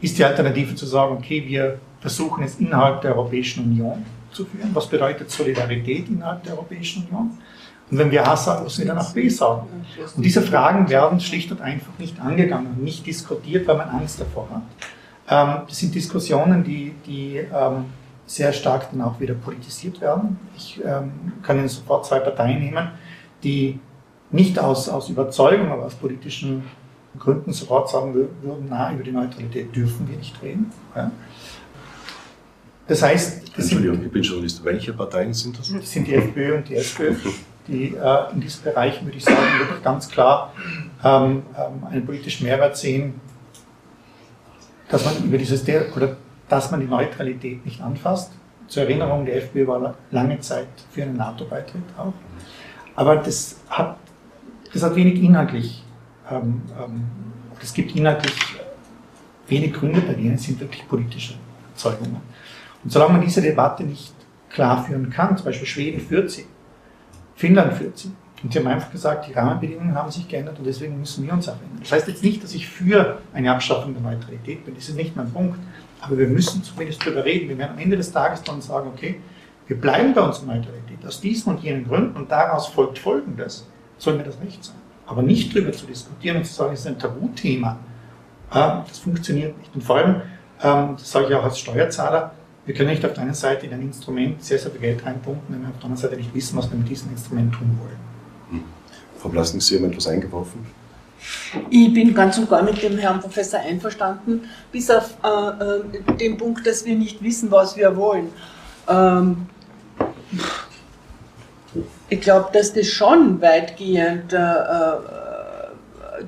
Ist die Alternative zu sagen, okay, wir versuchen es innerhalb der Europäischen Union zu führen? Was bedeutet Solidarität innerhalb der Europäischen Union? Und wenn wir A sagen, müssen wir dann auch B sagen. Und diese Fragen werden schlicht und einfach nicht angegangen, nicht diskutiert, weil man Angst davor hat. Ähm, das sind Diskussionen, die, die ähm, sehr stark dann auch wieder politisiert werden. Ich ähm, kann Ihnen sofort zwei Parteien nehmen, die nicht aus, aus Überzeugung, aber aus politischen Gründen sofort sagen würden, na, über die Neutralität dürfen wir nicht reden. Ja. Das heißt... Das Entschuldigung, sind, ich bin Journalist. Welche Parteien sind das? Das sind die FPÖ und die SPÖ, *laughs* die äh, in diesem Bereich, würde ich sagen, wirklich ganz klar ähm, ähm, einen politischen Mehrwert sehen, dass man über dieses, oder dass man die Neutralität nicht anfasst. Zur Erinnerung, die FPÖ war lange Zeit für einen NATO-Beitritt auch. Aber das hat, das hat wenig inhaltlich, ähm, ähm, es gibt inhaltlich wenig Gründe bei denen, es sind wirklich politische Erzeugungen. Und solange man diese Debatte nicht klar führen kann, zum Beispiel Schweden führt sie, Finnland führt sie, und sie haben einfach gesagt, die Rahmenbedingungen haben sich geändert und deswegen müssen wir uns auch ändern. Das heißt jetzt nicht, dass ich für eine Abschaffung der Neutralität bin, das ist nicht mein Punkt. Aber wir müssen zumindest darüber reden. Wir werden am Ende des Tages dann sagen, okay, wir bleiben bei unserer Neutralität aus diesen und jenen Gründen und daraus folgt Folgendes, soll mir das recht sein. Aber nicht darüber zu diskutieren und zu sagen, es ist ein Tabuthema, ah, das funktioniert nicht. Und vor allem, ähm, das sage ich auch als Steuerzahler, wir können nicht auf der einen Seite in ein Instrument sehr, sehr viel Geld reinpumpen, wenn wir auf der anderen Seite nicht wissen, was wir mit diesem Instrument tun wollen. Hm. Frau Blasnik, Sie haben etwas eingeworfen. Ich bin ganz und gar mit dem Herrn Professor einverstanden, bis auf äh, äh, den Punkt, dass wir nicht wissen, was wir wollen. Ähm, ich glaube, dass das schon weitgehend, äh, äh,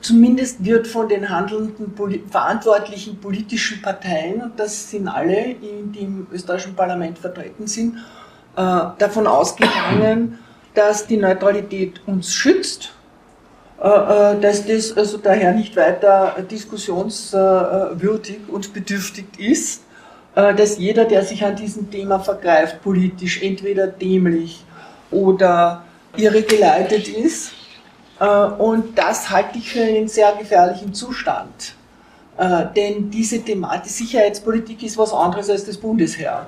zumindest wird von den handelnden, poli verantwortlichen politischen Parteien, und das sind alle, die im österreichischen Parlament vertreten sind, äh, davon ausgegangen, dass die Neutralität uns schützt äh, äh, dass das also daher nicht weiter diskussionswürdig und bedürftig ist, äh, dass jeder, der sich an diesem Thema vergreift, politisch entweder dämlich oder irregeleitet ist. Und das halte ich für einen sehr gefährlichen Zustand. Denn diese Thematik, Sicherheitspolitik ist was anderes als das Bundesheer.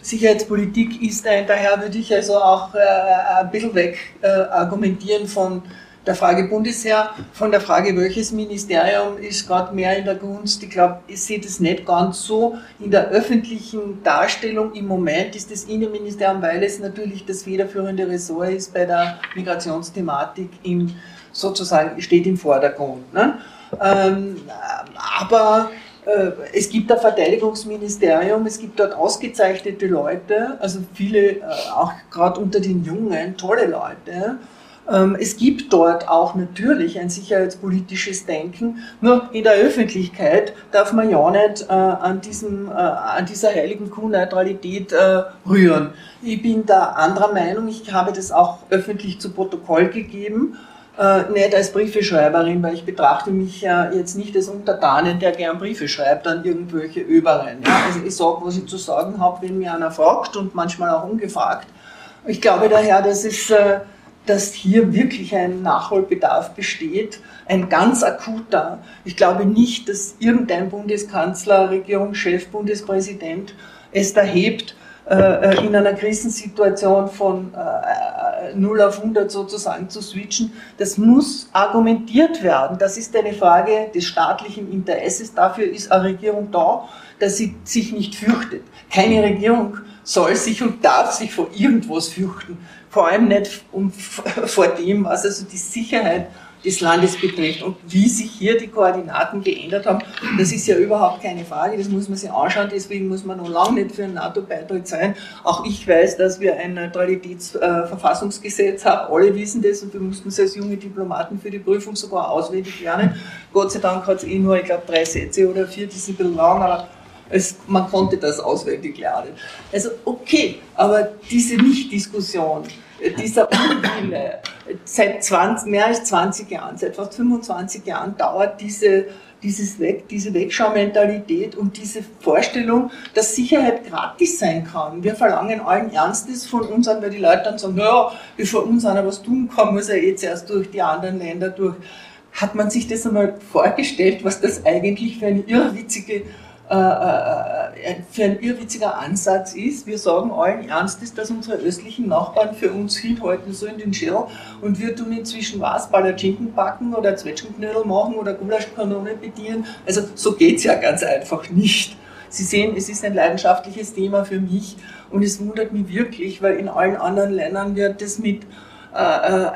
Sicherheitspolitik ist ein, daher würde ich also auch ein bisschen weg argumentieren von der Frage Bundesheer, von der Frage, welches Ministerium ist gerade mehr in der Gunst. Ich glaube, ich sehe das nicht ganz so. In der öffentlichen Darstellung im Moment ist das Innenministerium, weil es natürlich das federführende Ressort ist bei der Migrationsthematik, im, sozusagen steht im Vordergrund. Ne? Ähm, aber äh, es gibt ein Verteidigungsministerium, es gibt dort ausgezeichnete Leute, also viele, äh, auch gerade unter den Jungen, tolle Leute. Ähm, es gibt dort auch natürlich ein sicherheitspolitisches Denken, nur in der Öffentlichkeit darf man ja nicht äh, an, diesem, äh, an dieser heiligen Kuh-Neutralität äh, rühren. Ich bin da anderer Meinung, ich habe das auch öffentlich zu Protokoll gegeben, äh, nicht als Briefeschreiberin, weil ich betrachte mich ja jetzt nicht als Untertanen, der gern Briefe schreibt an irgendwelche Öbereien. Ja? Also ich sage, was ich zu sagen habe, wenn mir einer fragt und manchmal auch ungefragt. Ich glaube daher, dass es äh, dass hier wirklich ein Nachholbedarf besteht, ein ganz akuter. Ich glaube nicht, dass irgendein Bundeskanzler, Regierungschef, Bundespräsident es da hebt, äh, in einer Krisensituation von 0 auf 100 sozusagen zu switchen, das muss argumentiert werden. Das ist eine Frage des staatlichen Interesses. Dafür ist eine Regierung da, dass sie sich nicht fürchtet. Keine Regierung soll sich und darf sich vor irgendwas fürchten. Vor allem nicht um, *laughs* vor dem, was also die Sicherheit des Landes betrifft. Und wie sich hier die Koordinaten geändert haben, das ist ja überhaupt keine Frage, das muss man sich anschauen, deswegen muss man noch lange nicht für einen NATO-Beitritt sein. Auch ich weiß, dass wir ein Neutralitätsverfassungsgesetz haben, alle wissen das und wir mussten es als junge Diplomaten für die Prüfung sogar auswendig lernen. Gott sei Dank hat es eh nur, ich glaube, drei Sätze oder vier, die sind ein bisschen lang, aber es, man konnte das auswendig lernen. Also okay, aber diese Nicht-Diskussion, dieser Unwille, seit 20, mehr als 20 Jahren, seit fast 25 Jahren dauert diese, dieses Weg, diese Wegschaumentalität und diese Vorstellung, dass Sicherheit gratis sein kann. Wir verlangen allen Ernstes von uns an, weil die Leute dann sagen, naja, bevor uns einer was tun kann, muss er eh zuerst durch die anderen Länder durch. Hat man sich das einmal vorgestellt, was das eigentlich für eine irrwitzige für ein irrwitziger Ansatz ist. Wir sagen allen Ernstes, dass unsere östlichen Nachbarn für uns hinhalten sollen den Schädel und wir tun inzwischen was, Palatschinken backen oder Zwetschgenknödel machen oder Gulaschkanone bedienen. Also so geht es ja ganz einfach nicht. Sie sehen, es ist ein leidenschaftliches Thema für mich und es wundert mich wirklich, weil in allen anderen Ländern wird das mit äh, äh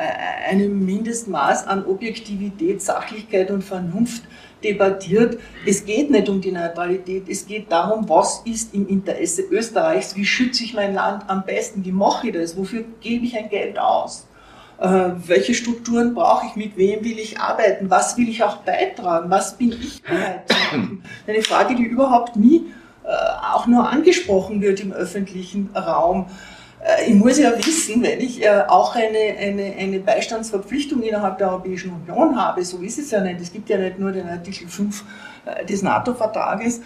einem Mindestmaß an Objektivität, Sachlichkeit und Vernunft debattiert. Es geht nicht um die Neutralität, es geht darum, was ist im Interesse Österreichs, wie schütze ich mein Land am besten, wie mache ich das, wofür gebe ich ein Geld aus. Äh, welche Strukturen brauche ich, mit wem will ich arbeiten, was will ich auch beitragen, was bin ich bereit zu machen. Eine Frage, die überhaupt nie äh, auch nur angesprochen wird im öffentlichen Raum. Äh, ich muss ja wissen, wenn ich äh, auch eine, eine, eine Beistandsverpflichtung innerhalb der Europäischen Union habe, so ist es ja nicht, es gibt ja nicht nur den Artikel 5 äh, des NATO-Vertrages,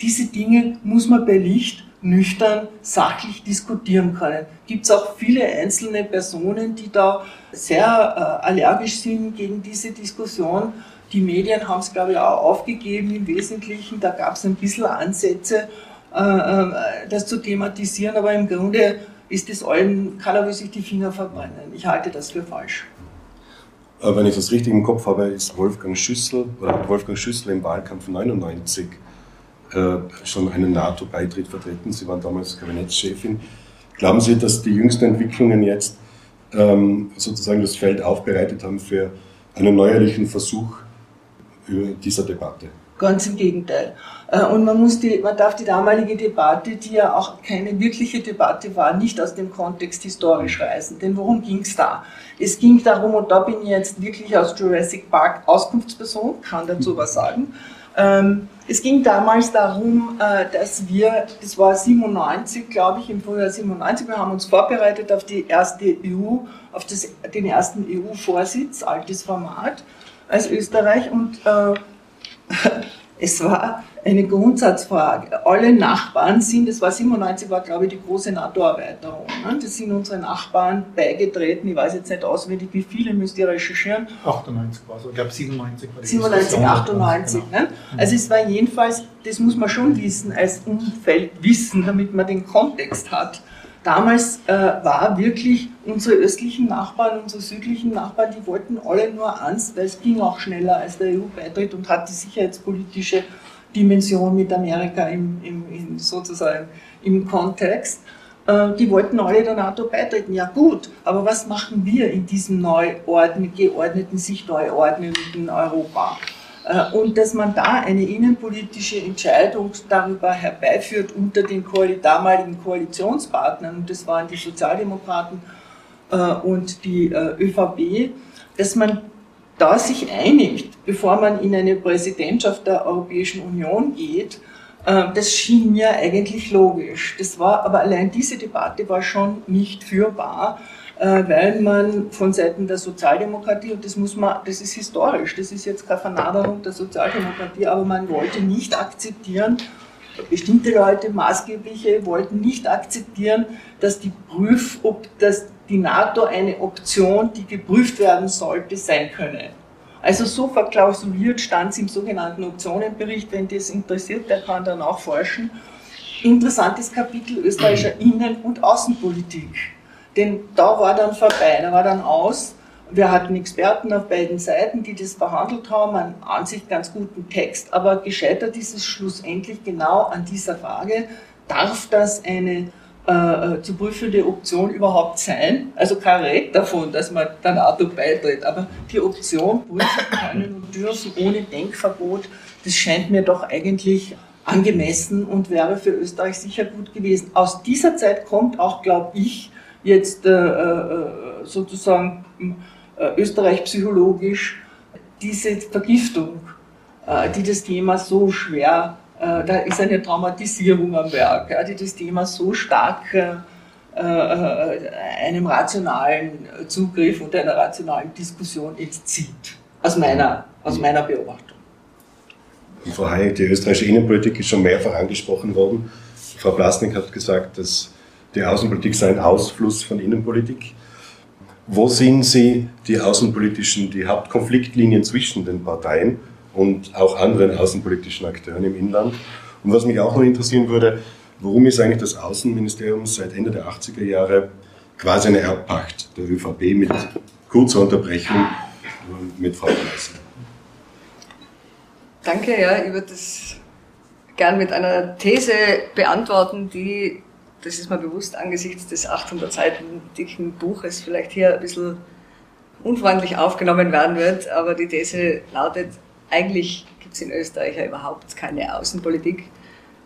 diese Dinge muss man bei Licht nüchtern, sachlich diskutieren können. Gibt es auch viele einzelne Personen, die da sehr allergisch sind gegen diese Diskussion. Die Medien haben es, glaube ich, auch aufgegeben im Wesentlichen. Da gab es ein bisschen Ansätze, das zu thematisieren, aber im Grunde ist es allen, kann er sich die Finger verbrennen. Ich halte das für falsch. Wenn ich das richtig im Kopf habe, ist Wolfgang Schüssel oder hat Wolfgang Schüssel im Wahlkampf 99 äh, schon einen NATO-Beitritt vertreten. Sie waren damals Kabinettschefin. Glauben Sie, dass die jüngsten Entwicklungen jetzt ähm, sozusagen das Feld aufbereitet haben für einen neuerlichen Versuch dieser Debatte? Ganz im Gegenteil. Äh, und man, muss die, man darf die damalige Debatte, die ja auch keine wirkliche Debatte war, nicht aus dem Kontext historisch reißen. Denn worum ging es da? Es ging darum, und da bin ich jetzt wirklich aus Jurassic Park Auskunftsperson, kann dazu was sagen. Ähm, es ging damals darum, äh, dass wir, das war 97, glaube ich, im Frühjahr 97, wir haben uns vorbereitet auf die erste EU, auf das, den ersten EU-Vorsitz, altes Format als Österreich und äh, *laughs* es war eine Grundsatzfrage. Alle Nachbarn sind, das war 97, war glaube ich die große NATO-Erweiterung. Ne? Das sind unsere Nachbarn beigetreten. Ich weiß jetzt nicht auswendig, wie viele müsst ihr recherchieren. 98 war so, ich glaube 97 war die 97, 98. Genau. Ne? Also es war jedenfalls, das muss man schon wissen, als Umfeld wissen, damit man den Kontext hat. Damals äh, war wirklich unsere östlichen Nachbarn, unsere südlichen Nachbarn, die wollten alle nur ans, weil es ging auch schneller als der EU-Beitritt und hat die sicherheitspolitische Dimension mit Amerika im, im, im sozusagen im Kontext. Äh, die wollten alle der NATO beitreten. Ja gut, aber was machen wir in diesem neu geordneten, sich neu ordnenden Europa? Äh, und dass man da eine innenpolitische Entscheidung darüber herbeiführt unter den damaligen Koalitionspartnern, und das waren die Sozialdemokraten äh, und die äh, ÖVP, dass man da sich einigt, bevor man in eine Präsidentschaft der Europäischen Union geht, das schien mir eigentlich logisch. Das war, aber allein diese Debatte war schon nicht führbar, weil man von Seiten der Sozialdemokratie, und das muss man, das ist historisch, das ist jetzt keine Vernaderung der Sozialdemokratie, aber man wollte nicht akzeptieren, bestimmte Leute, maßgebliche, wollten nicht akzeptieren, dass die Prüf, ob dass die NATO eine Option, die geprüft werden sollte, sein könne. Also so verklausuliert stand es im sogenannten Optionenbericht. Wenn das interessiert, der kann dann auch forschen. interessantes Kapitel österreichischer Innen- und Außenpolitik. Denn da war dann vorbei, da war dann aus. Wir hatten Experten auf beiden Seiten, die das verhandelt haben, einen an sich ganz guten Text, aber gescheitert ist es schlussendlich genau an dieser Frage, darf das eine äh, äh zu prüfende Option überhaupt sein? Also kein Red davon, dass man der NATO beitritt, aber die Option prüfen können und dürfen ohne Denkverbot, das scheint mir doch eigentlich angemessen und wäre für Österreich sicher gut gewesen. Aus dieser Zeit kommt auch, glaube ich, jetzt äh, äh sozusagen äh, Österreich psychologisch diese Vergiftung, die das Thema so schwer, da ist eine Traumatisierung am Werk, die das Thema so stark einem rationalen Zugriff und einer rationalen Diskussion entzieht, aus meiner, aus meiner Beobachtung. Frau Hayek, die österreichische Innenpolitik ist schon mehrfach angesprochen worden. Frau Blasnik hat gesagt, dass die Außenpolitik sei ein Ausfluss von Innenpolitik. Wo sehen Sie die außenpolitischen, die Hauptkonfliktlinien zwischen den Parteien und auch anderen außenpolitischen Akteuren im Inland? Und was mich auch noch interessieren würde, warum ist eigentlich das Außenministerium seit Ende der 80er Jahre quasi eine Erbpacht der ÖVP mit kurzer Unterbrechung mit Frau Gleisner? Danke, ja, ich würde das gern mit einer These beantworten, die, das ist mir bewusst angesichts des 800 Seiten dicken Buches, vielleicht hier ein bisschen unfreundlich aufgenommen werden wird, aber die These lautet, eigentlich gibt es in Österreich ja überhaupt keine Außenpolitik,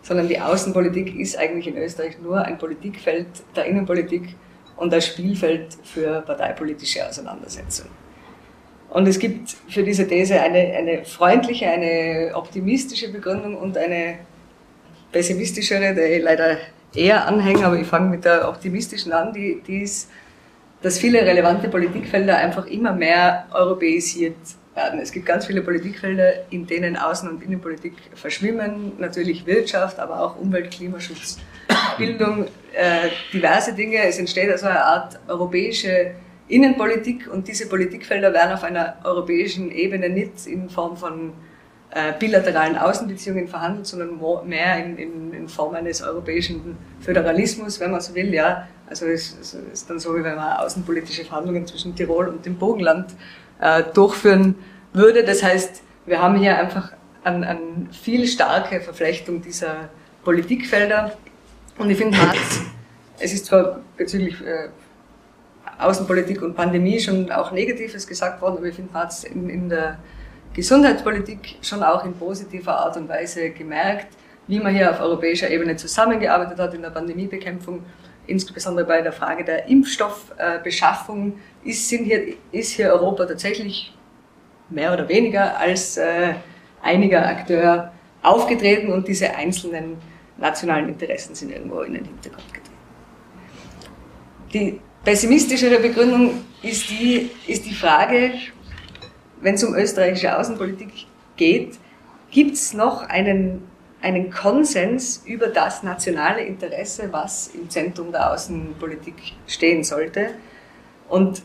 sondern die Außenpolitik ist eigentlich in Österreich nur ein Politikfeld der Innenpolitik und ein Spielfeld für parteipolitische Auseinandersetzungen. Und es gibt für diese These eine, eine freundliche, eine optimistische Begründung und eine pessimistischere, ich leider eher anhänge, aber ich fange mit der optimistischen an, die, die ist, dass viele relevante Politikfelder einfach immer mehr europäisiert werden. Es gibt ganz viele Politikfelder, in denen Außen- und Innenpolitik verschwimmen, natürlich Wirtschaft, aber auch Umwelt, Klimaschutz, *coughs* Bildung, äh, diverse Dinge. Es entsteht also eine Art europäische Innenpolitik und diese Politikfelder werden auf einer europäischen Ebene nicht in Form von äh, bilateralen Außenbeziehungen verhandelt, sondern mehr in, in, in, Form eines europäischen Föderalismus, wenn man so will. Ja. Also es, es ist dann so, wie wenn man außenpolitische Verhandlungen zwischen Tirol und dem Bogenland äh, durchführen würde. Das heißt, wir haben hier einfach eine an viel starke Verflechtung dieser Politikfelder. Und ich finde, es ist zwar bezüglich äh, Außenpolitik und Pandemie schon auch Negatives gesagt worden, aber ich finde, es in, in der Gesundheitspolitik schon auch in positiver Art und Weise gemerkt, wie man hier auf europäischer Ebene zusammengearbeitet hat in der Pandemiebekämpfung, insbesondere bei der Frage der Impfstoffbeschaffung. Ist, hier, ist hier Europa tatsächlich mehr oder weniger als äh, einiger Akteur aufgetreten und diese einzelnen nationalen Interessen sind irgendwo in den Hintergrund getreten. Die pessimistischere Begründung ist die, ist die Frage, wenn es um österreichische Außenpolitik geht, gibt es noch einen, einen Konsens über das nationale Interesse, was im Zentrum der Außenpolitik stehen sollte? Und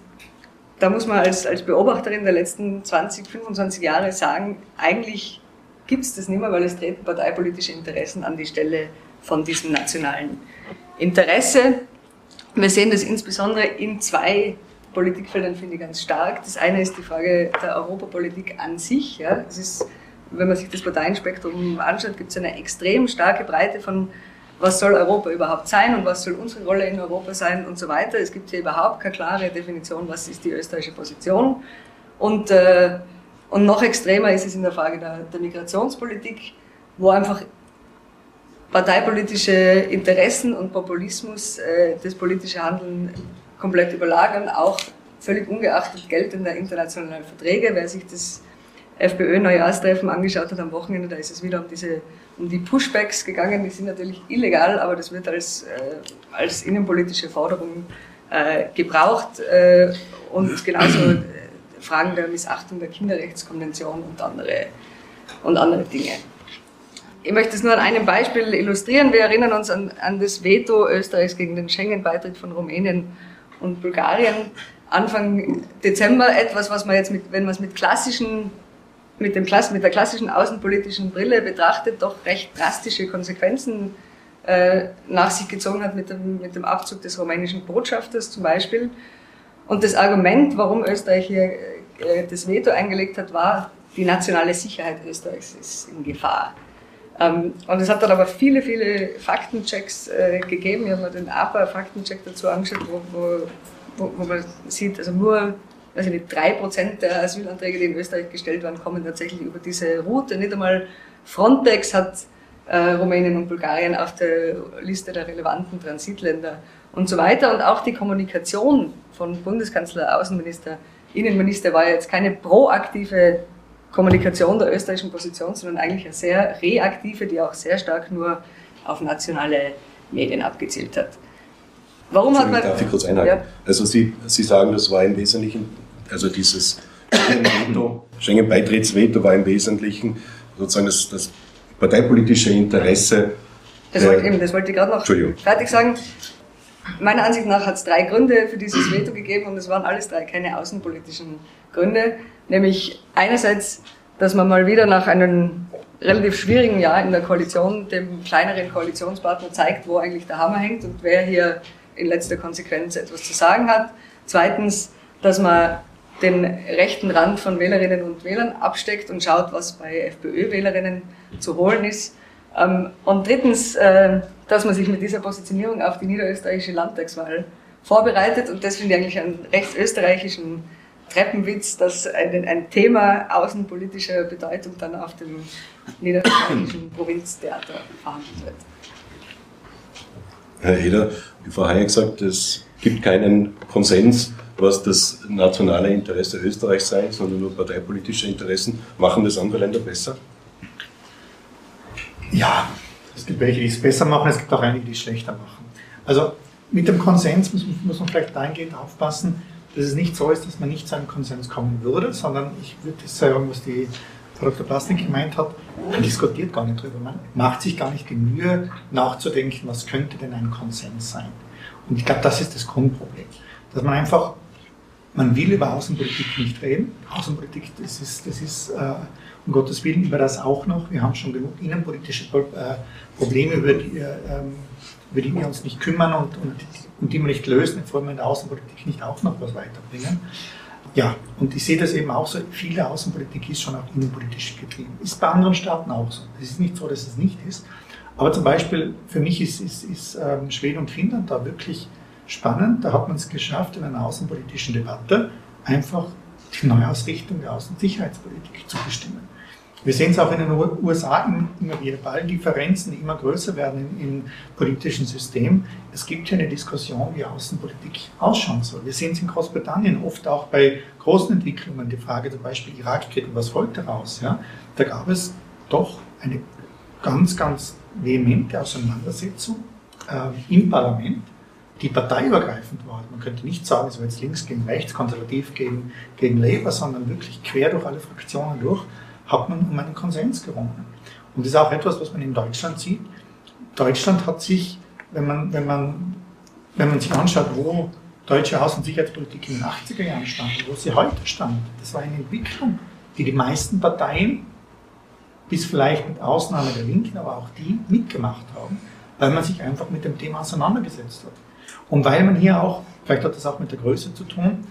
da muss man als, als Beobachterin der letzten 20, 25 Jahre sagen, eigentlich gibt es das nicht mehr, weil es treten parteipolitische Interessen an die Stelle von diesem nationalen Interesse. Wir sehen das insbesondere in zwei Politikfeldern, finde ich ganz stark. Das eine ist die Frage der Europapolitik an sich. Ja. Es ist, wenn man sich das Parteienspektrum anschaut, gibt es eine extrem starke Breite von was soll Europa überhaupt sein und was soll unsere Rolle in Europa sein und so weiter. Es gibt hier überhaupt keine klare Definition, was ist die österreichische Position. Und, äh, und noch extremer ist es in der Frage der, der Migrationspolitik, wo einfach parteipolitische Interessen und Populismus äh, das politische Handeln komplett überlagern, auch völlig ungeachtet geltender internationaler Verträge. Wer sich das FPÖ-Neujahrstreffen angeschaut hat am Wochenende, da ist es wieder um, diese, um die Pushbacks gegangen. Die sind natürlich illegal, aber das wird als, äh, als innenpolitische Forderung äh, gebraucht. Äh, und genauso äh, Fragen der Missachtung der Kinderrechtskonvention und andere, und andere Dinge. Ich möchte es nur an einem Beispiel illustrieren. Wir erinnern uns an, an das Veto Österreichs gegen den Schengen-Beitritt von Rumänien und Bulgarien Anfang Dezember. Etwas, was man jetzt, mit, wenn man es mit klassischen mit, dem, mit der klassischen außenpolitischen Brille betrachtet, doch recht drastische Konsequenzen äh, nach sich gezogen hat mit dem, mit dem Abzug des rumänischen Botschafters zum Beispiel. Und das Argument, warum Österreich hier äh, das Veto eingelegt hat, war, die nationale Sicherheit Österreichs ist in Gefahr. Ähm, und es hat dann aber viele, viele Faktenchecks äh, gegeben. Ich habe mir den APA-Faktencheck dazu angeschaut, wo, wo, wo, man sieht, also nur also nicht, drei Prozent der Asylanträge, die in Österreich gestellt werden, kommen tatsächlich über diese Route. Nicht einmal Frontex hat äh, Rumänien und Bulgarien auf der Liste der relevanten Transitländer und so weiter. Und auch die Kommunikation von Bundeskanzler, Außenminister, Innenminister war jetzt keine proaktive Kommunikation der österreichischen Position, sondern eigentlich eine sehr reaktive, die auch sehr stark nur auf nationale Medien abgezielt hat. Warum hat man. Darf ich kurz einhaken? Ja. Also Sie, Sie sagen, das war im Wesentlichen, also dieses Schengen-Beitrittsveto war im Wesentlichen sozusagen das, das parteipolitische Interesse. Das wollte, eben, das wollte ich gerade noch fertig sagen. Meiner Ansicht nach hat es drei Gründe für dieses Veto gegeben und es waren alles drei keine außenpolitischen Gründe. Nämlich einerseits, dass man mal wieder nach einem relativ schwierigen Jahr in der Koalition dem kleineren Koalitionspartner zeigt, wo eigentlich der Hammer hängt und wer hier in letzter Konsequenz etwas zu sagen hat. Zweitens, dass man den rechten Rand von Wählerinnen und Wählern absteckt und schaut, was bei FPÖ-Wählerinnen zu holen ist. Ähm, und drittens, äh, dass man sich mit dieser Positionierung auf die niederösterreichische Landtagswahl vorbereitet. Und das finde ich eigentlich einen recht österreichischen Treppenwitz, dass ein, ein Thema außenpolitischer Bedeutung dann auf dem niederösterreichischen Provinztheater verhandelt wird. Herr Eder, wie Frau Hayek gesagt, es gibt keinen Konsens, was das nationale Interesse Österreichs sei, sondern nur parteipolitische Interessen. Machen das andere Länder besser? Ja, es gibt welche, die es besser machen, es gibt auch einige, die es schlechter machen. Also mit dem Konsens muss, muss man vielleicht dahingehend aufpassen, dass es nicht so ist, dass man nicht zu einem Konsens kommen würde, sondern ich würde sagen, was die Frau Dr. Plastik gemeint hat, man diskutiert gar nicht drüber. Man macht sich gar nicht die Mühe, nachzudenken, was könnte denn ein Konsens sein. Und ich glaube, das ist das Grundproblem. Dass man einfach, man will über Außenpolitik nicht reden. Außenpolitik, das ist, das ist äh, um Gottes Willen über das auch noch. Wir haben schon genug innenpolitische äh, Probleme, über die, äh, über die wir uns nicht kümmern und, und, und die wir nicht lösen, vor allem in der Außenpolitik nicht auch noch was weiterbringen. Ja, und ich sehe das eben auch so, viele Außenpolitik ist schon auch innenpolitisch getrieben. Ist bei anderen Staaten auch so. Es ist nicht so, dass es nicht ist. Aber zum Beispiel für mich ist, ist, ist ähm, Schweden und Finnland da wirklich spannend. Da hat man es geschafft, in einer außenpolitischen Debatte einfach die Neuausrichtung der Außen- und Sicherheitspolitik zu bestimmen. Wir sehen es auch in den USA immer wieder allen Differenzen, die immer größer werden im, im, politischen System. Es gibt hier eine Diskussion, wie Außenpolitik ausschauen soll. Wir sehen es in Großbritannien oft auch bei großen Entwicklungen, die Frage zum Beispiel Irakkrieg, was folgt daraus? Ja? Da gab es doch eine ganz, ganz vehemente Auseinandersetzung äh, im Parlament, die parteiübergreifend war. Man könnte nicht sagen, es war jetzt links gegen rechts, konservativ gegen, gegen Labour, sondern wirklich quer durch alle Fraktionen durch hat man um einen Konsens gerungen. Und das ist auch etwas, was man in Deutschland sieht. Deutschland hat sich, wenn man, wenn man, wenn man sich anschaut, wo deutsche Außen- und Sicherheitspolitik in den 80er Jahren stand, wo sie heute stand, das war eine Entwicklung, die die meisten Parteien, bis vielleicht mit Ausnahme der Linken, aber auch die mitgemacht haben, weil man sich einfach mit dem Thema auseinandergesetzt hat. Und weil man hier auch, vielleicht hat das auch mit der Größe zu tun,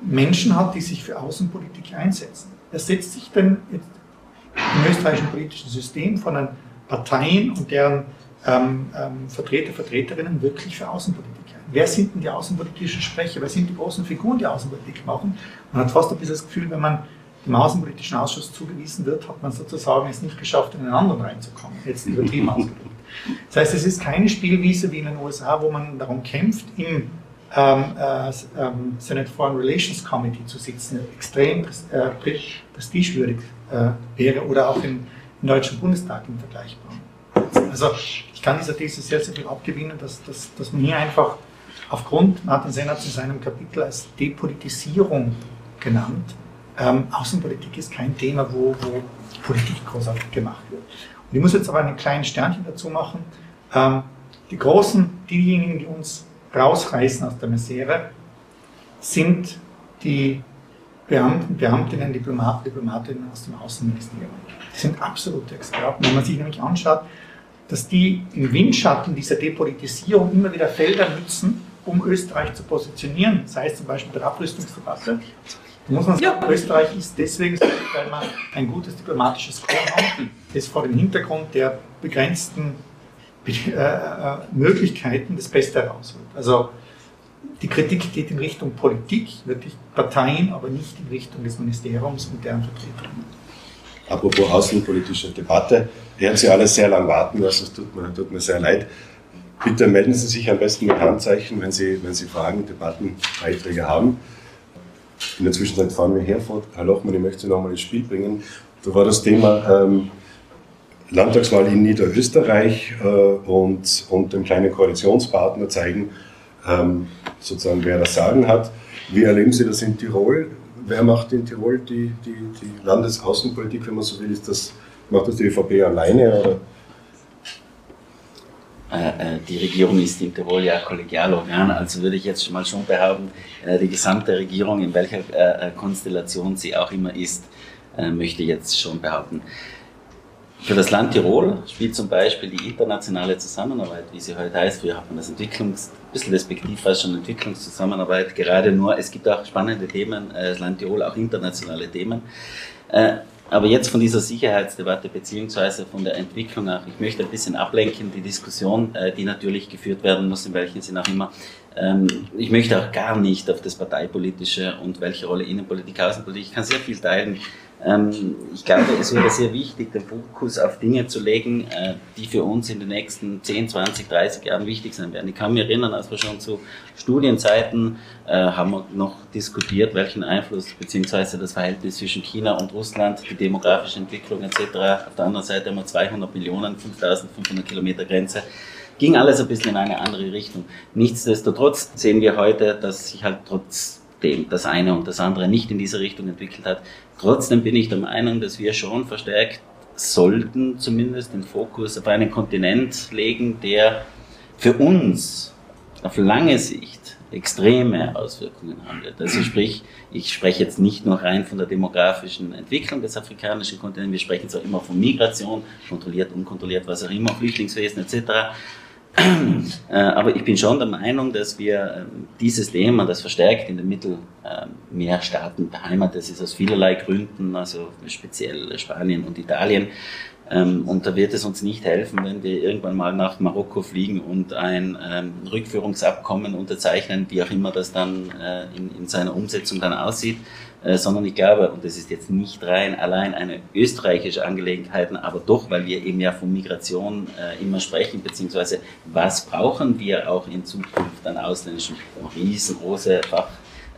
Menschen hat, die sich für Außenpolitik einsetzen. Er setzt sich denn im österreichischen politischen System von den Parteien und deren ähm, ähm, Vertreter, Vertreterinnen wirklich für Außenpolitik ein? Wer sind denn die außenpolitischen Sprecher? Wer sind die großen Figuren, die Außenpolitik machen? Man hat fast ein bisschen das Gefühl, wenn man dem Außenpolitischen Ausschuss zugewiesen wird, hat man sozusagen es nicht geschafft, in einen anderen reinzukommen. Jetzt übertrieben ausgedrückt. Das heißt, es ist keine Spielwiese wie in den USA, wo man darum kämpft, im ähm, äh, ähm, Senate Foreign Relations Committee zu sitzen, extrem äh, prestigewürdig äh, wäre oder auch im, im, Deutschen Bundestag im Vergleichbaren. Also ich kann dieser These sehr, sehr viel abgewinnen, dass, dass, dass man hier einfach aufgrund, Martin Senner zu seinem Kapitel als Depolitisierung genannt, ähm, Außenpolitik ist kein Thema, wo, wo Politik großartig gemacht wird. Und ich muss jetzt aber einen kleinen Sternchen dazu machen. Ähm, die Großen, diejenigen, die uns rausreißen aus der Misere, sind die Beamten, Beamtinnen, Diplomaten, Diplomatinnen aus dem Außenministerium. Die sind absolute Experten. Wenn man sich nämlich anschaut, dass die im Windschatten dieser Depolitisierung immer wieder Felder nutzen, um Österreich zu positionieren, sei es zum Beispiel bei der Abrüstungsdebatte. Muss man sagen, ja. Österreich ist deswegen, weil man ein gutes diplomatisches Korps hat, das vor dem Hintergrund der begrenzten Möglichkeiten das Beste herausholt. Also die Kritik geht in Richtung Politik, wirklich Parteien, aber nicht in Richtung des Ministeriums und deren Vertretungen. Apropos außenpolitische Debatte, ihr habt Sie alle sehr lang warten lassen, es tut mir, tut mir sehr leid. Bitte melden Sie sich am besten mit Handzeichen, wenn Sie, wenn Sie Fragen, Debatten, Beiträge haben. In der Zwischenzeit fahren wir herfort. Herr Lochmann, ich möchte Sie nochmal ins Spiel bringen. Da war das Thema ähm, Landtagswahl in Niederösterreich äh, und, und dem kleinen Koalitionspartner zeigen, ähm, sozusagen, wer das Sagen hat. Wie erleben Sie das in Tirol? Wer macht in Tirol die, die, die Landesaußenpolitik, wenn man so will? Ist das, macht das die ÖVP alleine? Oder? Äh, äh, die Regierung ist in Tirol ja Kollegialorgan, also würde ich jetzt mal schon behaupten, äh, die gesamte Regierung, in welcher Konstellation sie auch immer ist, möchte ich jetzt schon behaupten. Für das Land Tirol spielt zum Beispiel die internationale Zusammenarbeit, wie sie heute heißt, früher hat man das Entwicklungs, ein bisschen respektiv fast schon Entwicklungszusammenarbeit, gerade nur, es gibt auch spannende Themen, das Land Tirol, auch internationale Themen. Aber jetzt von dieser Sicherheitsdebatte beziehungsweise von der Entwicklung auch, ich möchte ein bisschen ablenken, die Diskussion, äh, die natürlich geführt werden muss, in welchen Sinn auch immer. Ähm, ich möchte auch gar nicht auf das Parteipolitische und welche Rolle Innenpolitik, Außenpolitik, ich kann sehr viel teilen, ich glaube, es wäre sehr wichtig, den Fokus auf Dinge zu legen, äh, die für uns in den nächsten 10, 20, 30 Jahren wichtig sein werden. Ich kann mich erinnern, als wir schon zu Studienzeiten äh, haben wir noch diskutiert, welchen Einfluss beziehungsweise das Verhältnis zwischen China und Russland, die demografische Entwicklung etc. Auf der anderen Seite haben wir 200 Millionen, 5500 Kilometer Grenze ging alles ein bisschen in eine andere Richtung. Nichtsdestotrotz sehen wir heute, dass sich halt trotzdem das eine und das andere nicht in diese Richtung entwickelt hat. Trotzdem bin ich der Meinung, dass wir schon verstärkt sollten zumindest den Fokus auf einen Kontinent legen, der für uns auf lange Sicht extreme Auswirkungen haben wird. Also sprich, ich spreche jetzt nicht nur rein von der demografischen Entwicklung des afrikanischen Kontinents, wir sprechen zwar immer von Migration, kontrolliert, unkontrolliert, was auch immer, Flüchtlingswesen etc. Äh, aber ich bin schon der Meinung, dass wir ähm, dieses Thema, das verstärkt in den Mittelmeerstaaten ähm, beheimatet ist, aus vielerlei Gründen, also speziell Spanien und Italien. Ähm, und da wird es uns nicht helfen, wenn wir irgendwann mal nach Marokko fliegen und ein Rückführungsabkommen unterzeichnen, wie auch immer das dann äh, in seiner Umsetzung dann aussieht äh, sondern ich glaube, und das ist jetzt nicht rein allein eine österreichische Angelegenheit, aber doch, weil wir eben ja von Migration äh, immer sprechen, beziehungsweise was brauchen wir auch in Zukunft an ausländischen, riesengroße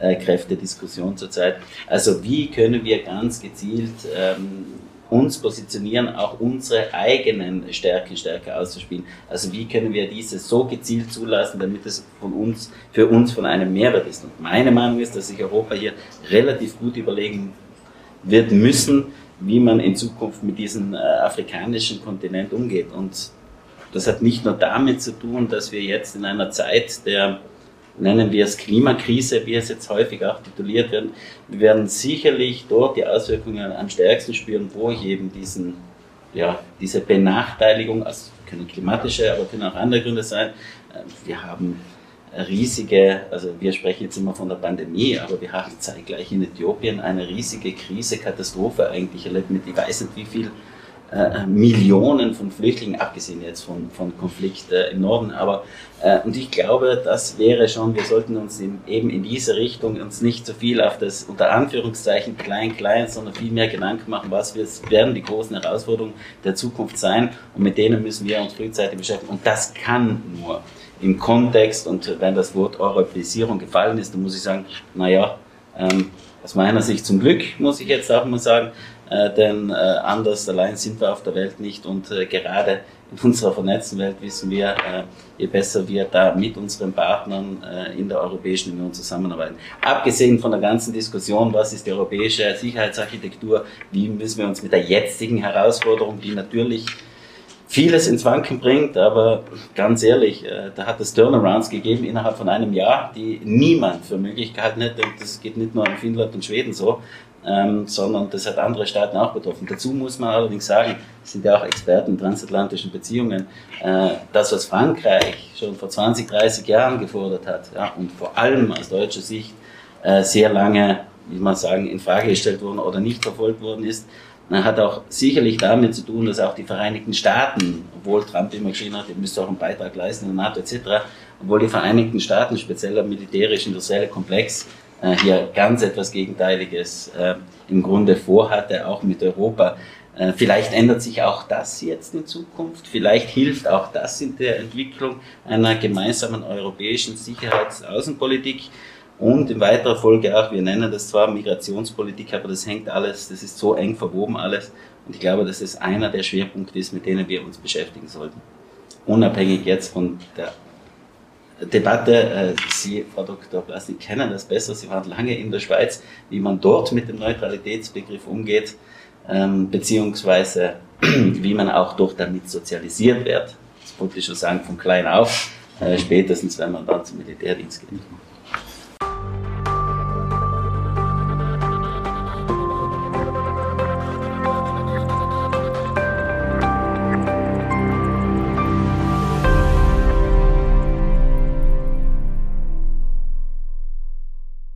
Fachkräftediskussion zurzeit. Also wie können wir ganz gezielt ähm, uns positionieren, auch unsere eigenen Stärken stärker auszuspielen. Also wie können wir diese so gezielt zulassen, damit es von uns, für uns von einem Mehrwert ist. Und meine Meinung ist, dass sich Europa hier relativ gut überlegen wird müssen, wie man in Zukunft mit diesem äh, afrikanischen Kontinent umgeht. Und das hat nicht nur damit zu tun, dass wir jetzt in einer Zeit der nennen wir es Klimakrise, wie es jetzt häufig auch tituliert wird. Wir werden sicherlich dort die Auswirkungen am stärksten spüren, wo ich eben diesen, ja, diese Benachteiligung, also können klimatische, aber können auch andere Gründe sein. Äh, wir haben riesige, also wir sprechen jetzt immer von der Pandemie, aber wir haben zeitgleich in Äthiopien eine riesige Krise, Katastrophe eigentlich erlebt mit, ich weiß nicht wie viel äh, Millionen von Flüchtlingen, abgesehen jetzt von, von Konflikt äh, im Norden. Aber, äh, und ich glaube, das wäre schon, wir sollten uns in, eben in diese Richtung uns nicht so viel auf das unter Anführungszeichen klein, klein, sondern viel mehr Gedanken machen, was werden die großen Herausforderungen der Zukunft sein und mit denen müssen wir uns frühzeitig beschäftigen. Und das kann nur im Kontext und wenn das Wort Europäisierung gefallen ist, dann muss ich sagen, naja, ähm, aus meiner Sicht zum Glück, muss ich jetzt auch mal sagen, denn äh, anders allein sind wir auf der Welt nicht und äh, gerade in unserer vernetzten Welt wissen wir, äh, je besser wir da mit unseren Partnern äh, in der Europäischen Union zusammenarbeiten. Abgesehen von der ganzen Diskussion, was ist die europäische Sicherheitsarchitektur, wie müssen wir uns mit der jetzigen Herausforderung, die natürlich vieles ins Wanken bringt, aber ganz ehrlich, äh, da hat es Turnarounds gegeben innerhalb von einem Jahr, die niemand für möglich gehalten hätte. Und das geht nicht nur in Finnland und Schweden so. Ähm, sondern das hat andere Staaten auch betroffen. Dazu muss man allerdings sagen, sind ja auch Experten in transatlantischen Beziehungen, äh, das, was Frankreich schon vor 20, 30 Jahren gefordert hat ja, und vor allem aus deutscher Sicht äh, sehr lange, wie man sagen, in Frage gestellt worden oder nicht verfolgt worden ist, hat auch sicherlich damit zu tun, dass auch die Vereinigten Staaten, obwohl Trump immer geschrien hat, ihr müsst auch einen Beitrag leisten in der NATO etc., obwohl die Vereinigten Staaten, speziell militärisch-industrielle Komplex, äh, hier ganz etwas Gegenteiliges äh, im Grunde vorhatte, auch mit Europa. Äh, vielleicht ändert sich auch das jetzt in Zukunft. Vielleicht hilft auch das in der Entwicklung einer gemeinsamen europäischen Sicherheits- und Außenpolitik. Und in weiterer Folge auch, wir nennen das zwar Migrationspolitik, aber das hängt alles, das ist so eng verwoben alles. Und ich glaube, dass es einer der Schwerpunkte ist, mit denen wir uns beschäftigen sollten. Unabhängig jetzt von der Debatte. Äh, Sie, Frau Dr. Plastik, kennen das besser. Sie waren lange in der Schweiz, wie man dort mit dem Neutralitätsbegriff umgeht, ähm, beziehungsweise *clears throat* wie man auch dort damit sozialisiert wird. Das wollte ich schon sagen, von klein auf, äh, spätestens wenn man dann zum Militärdienst geht.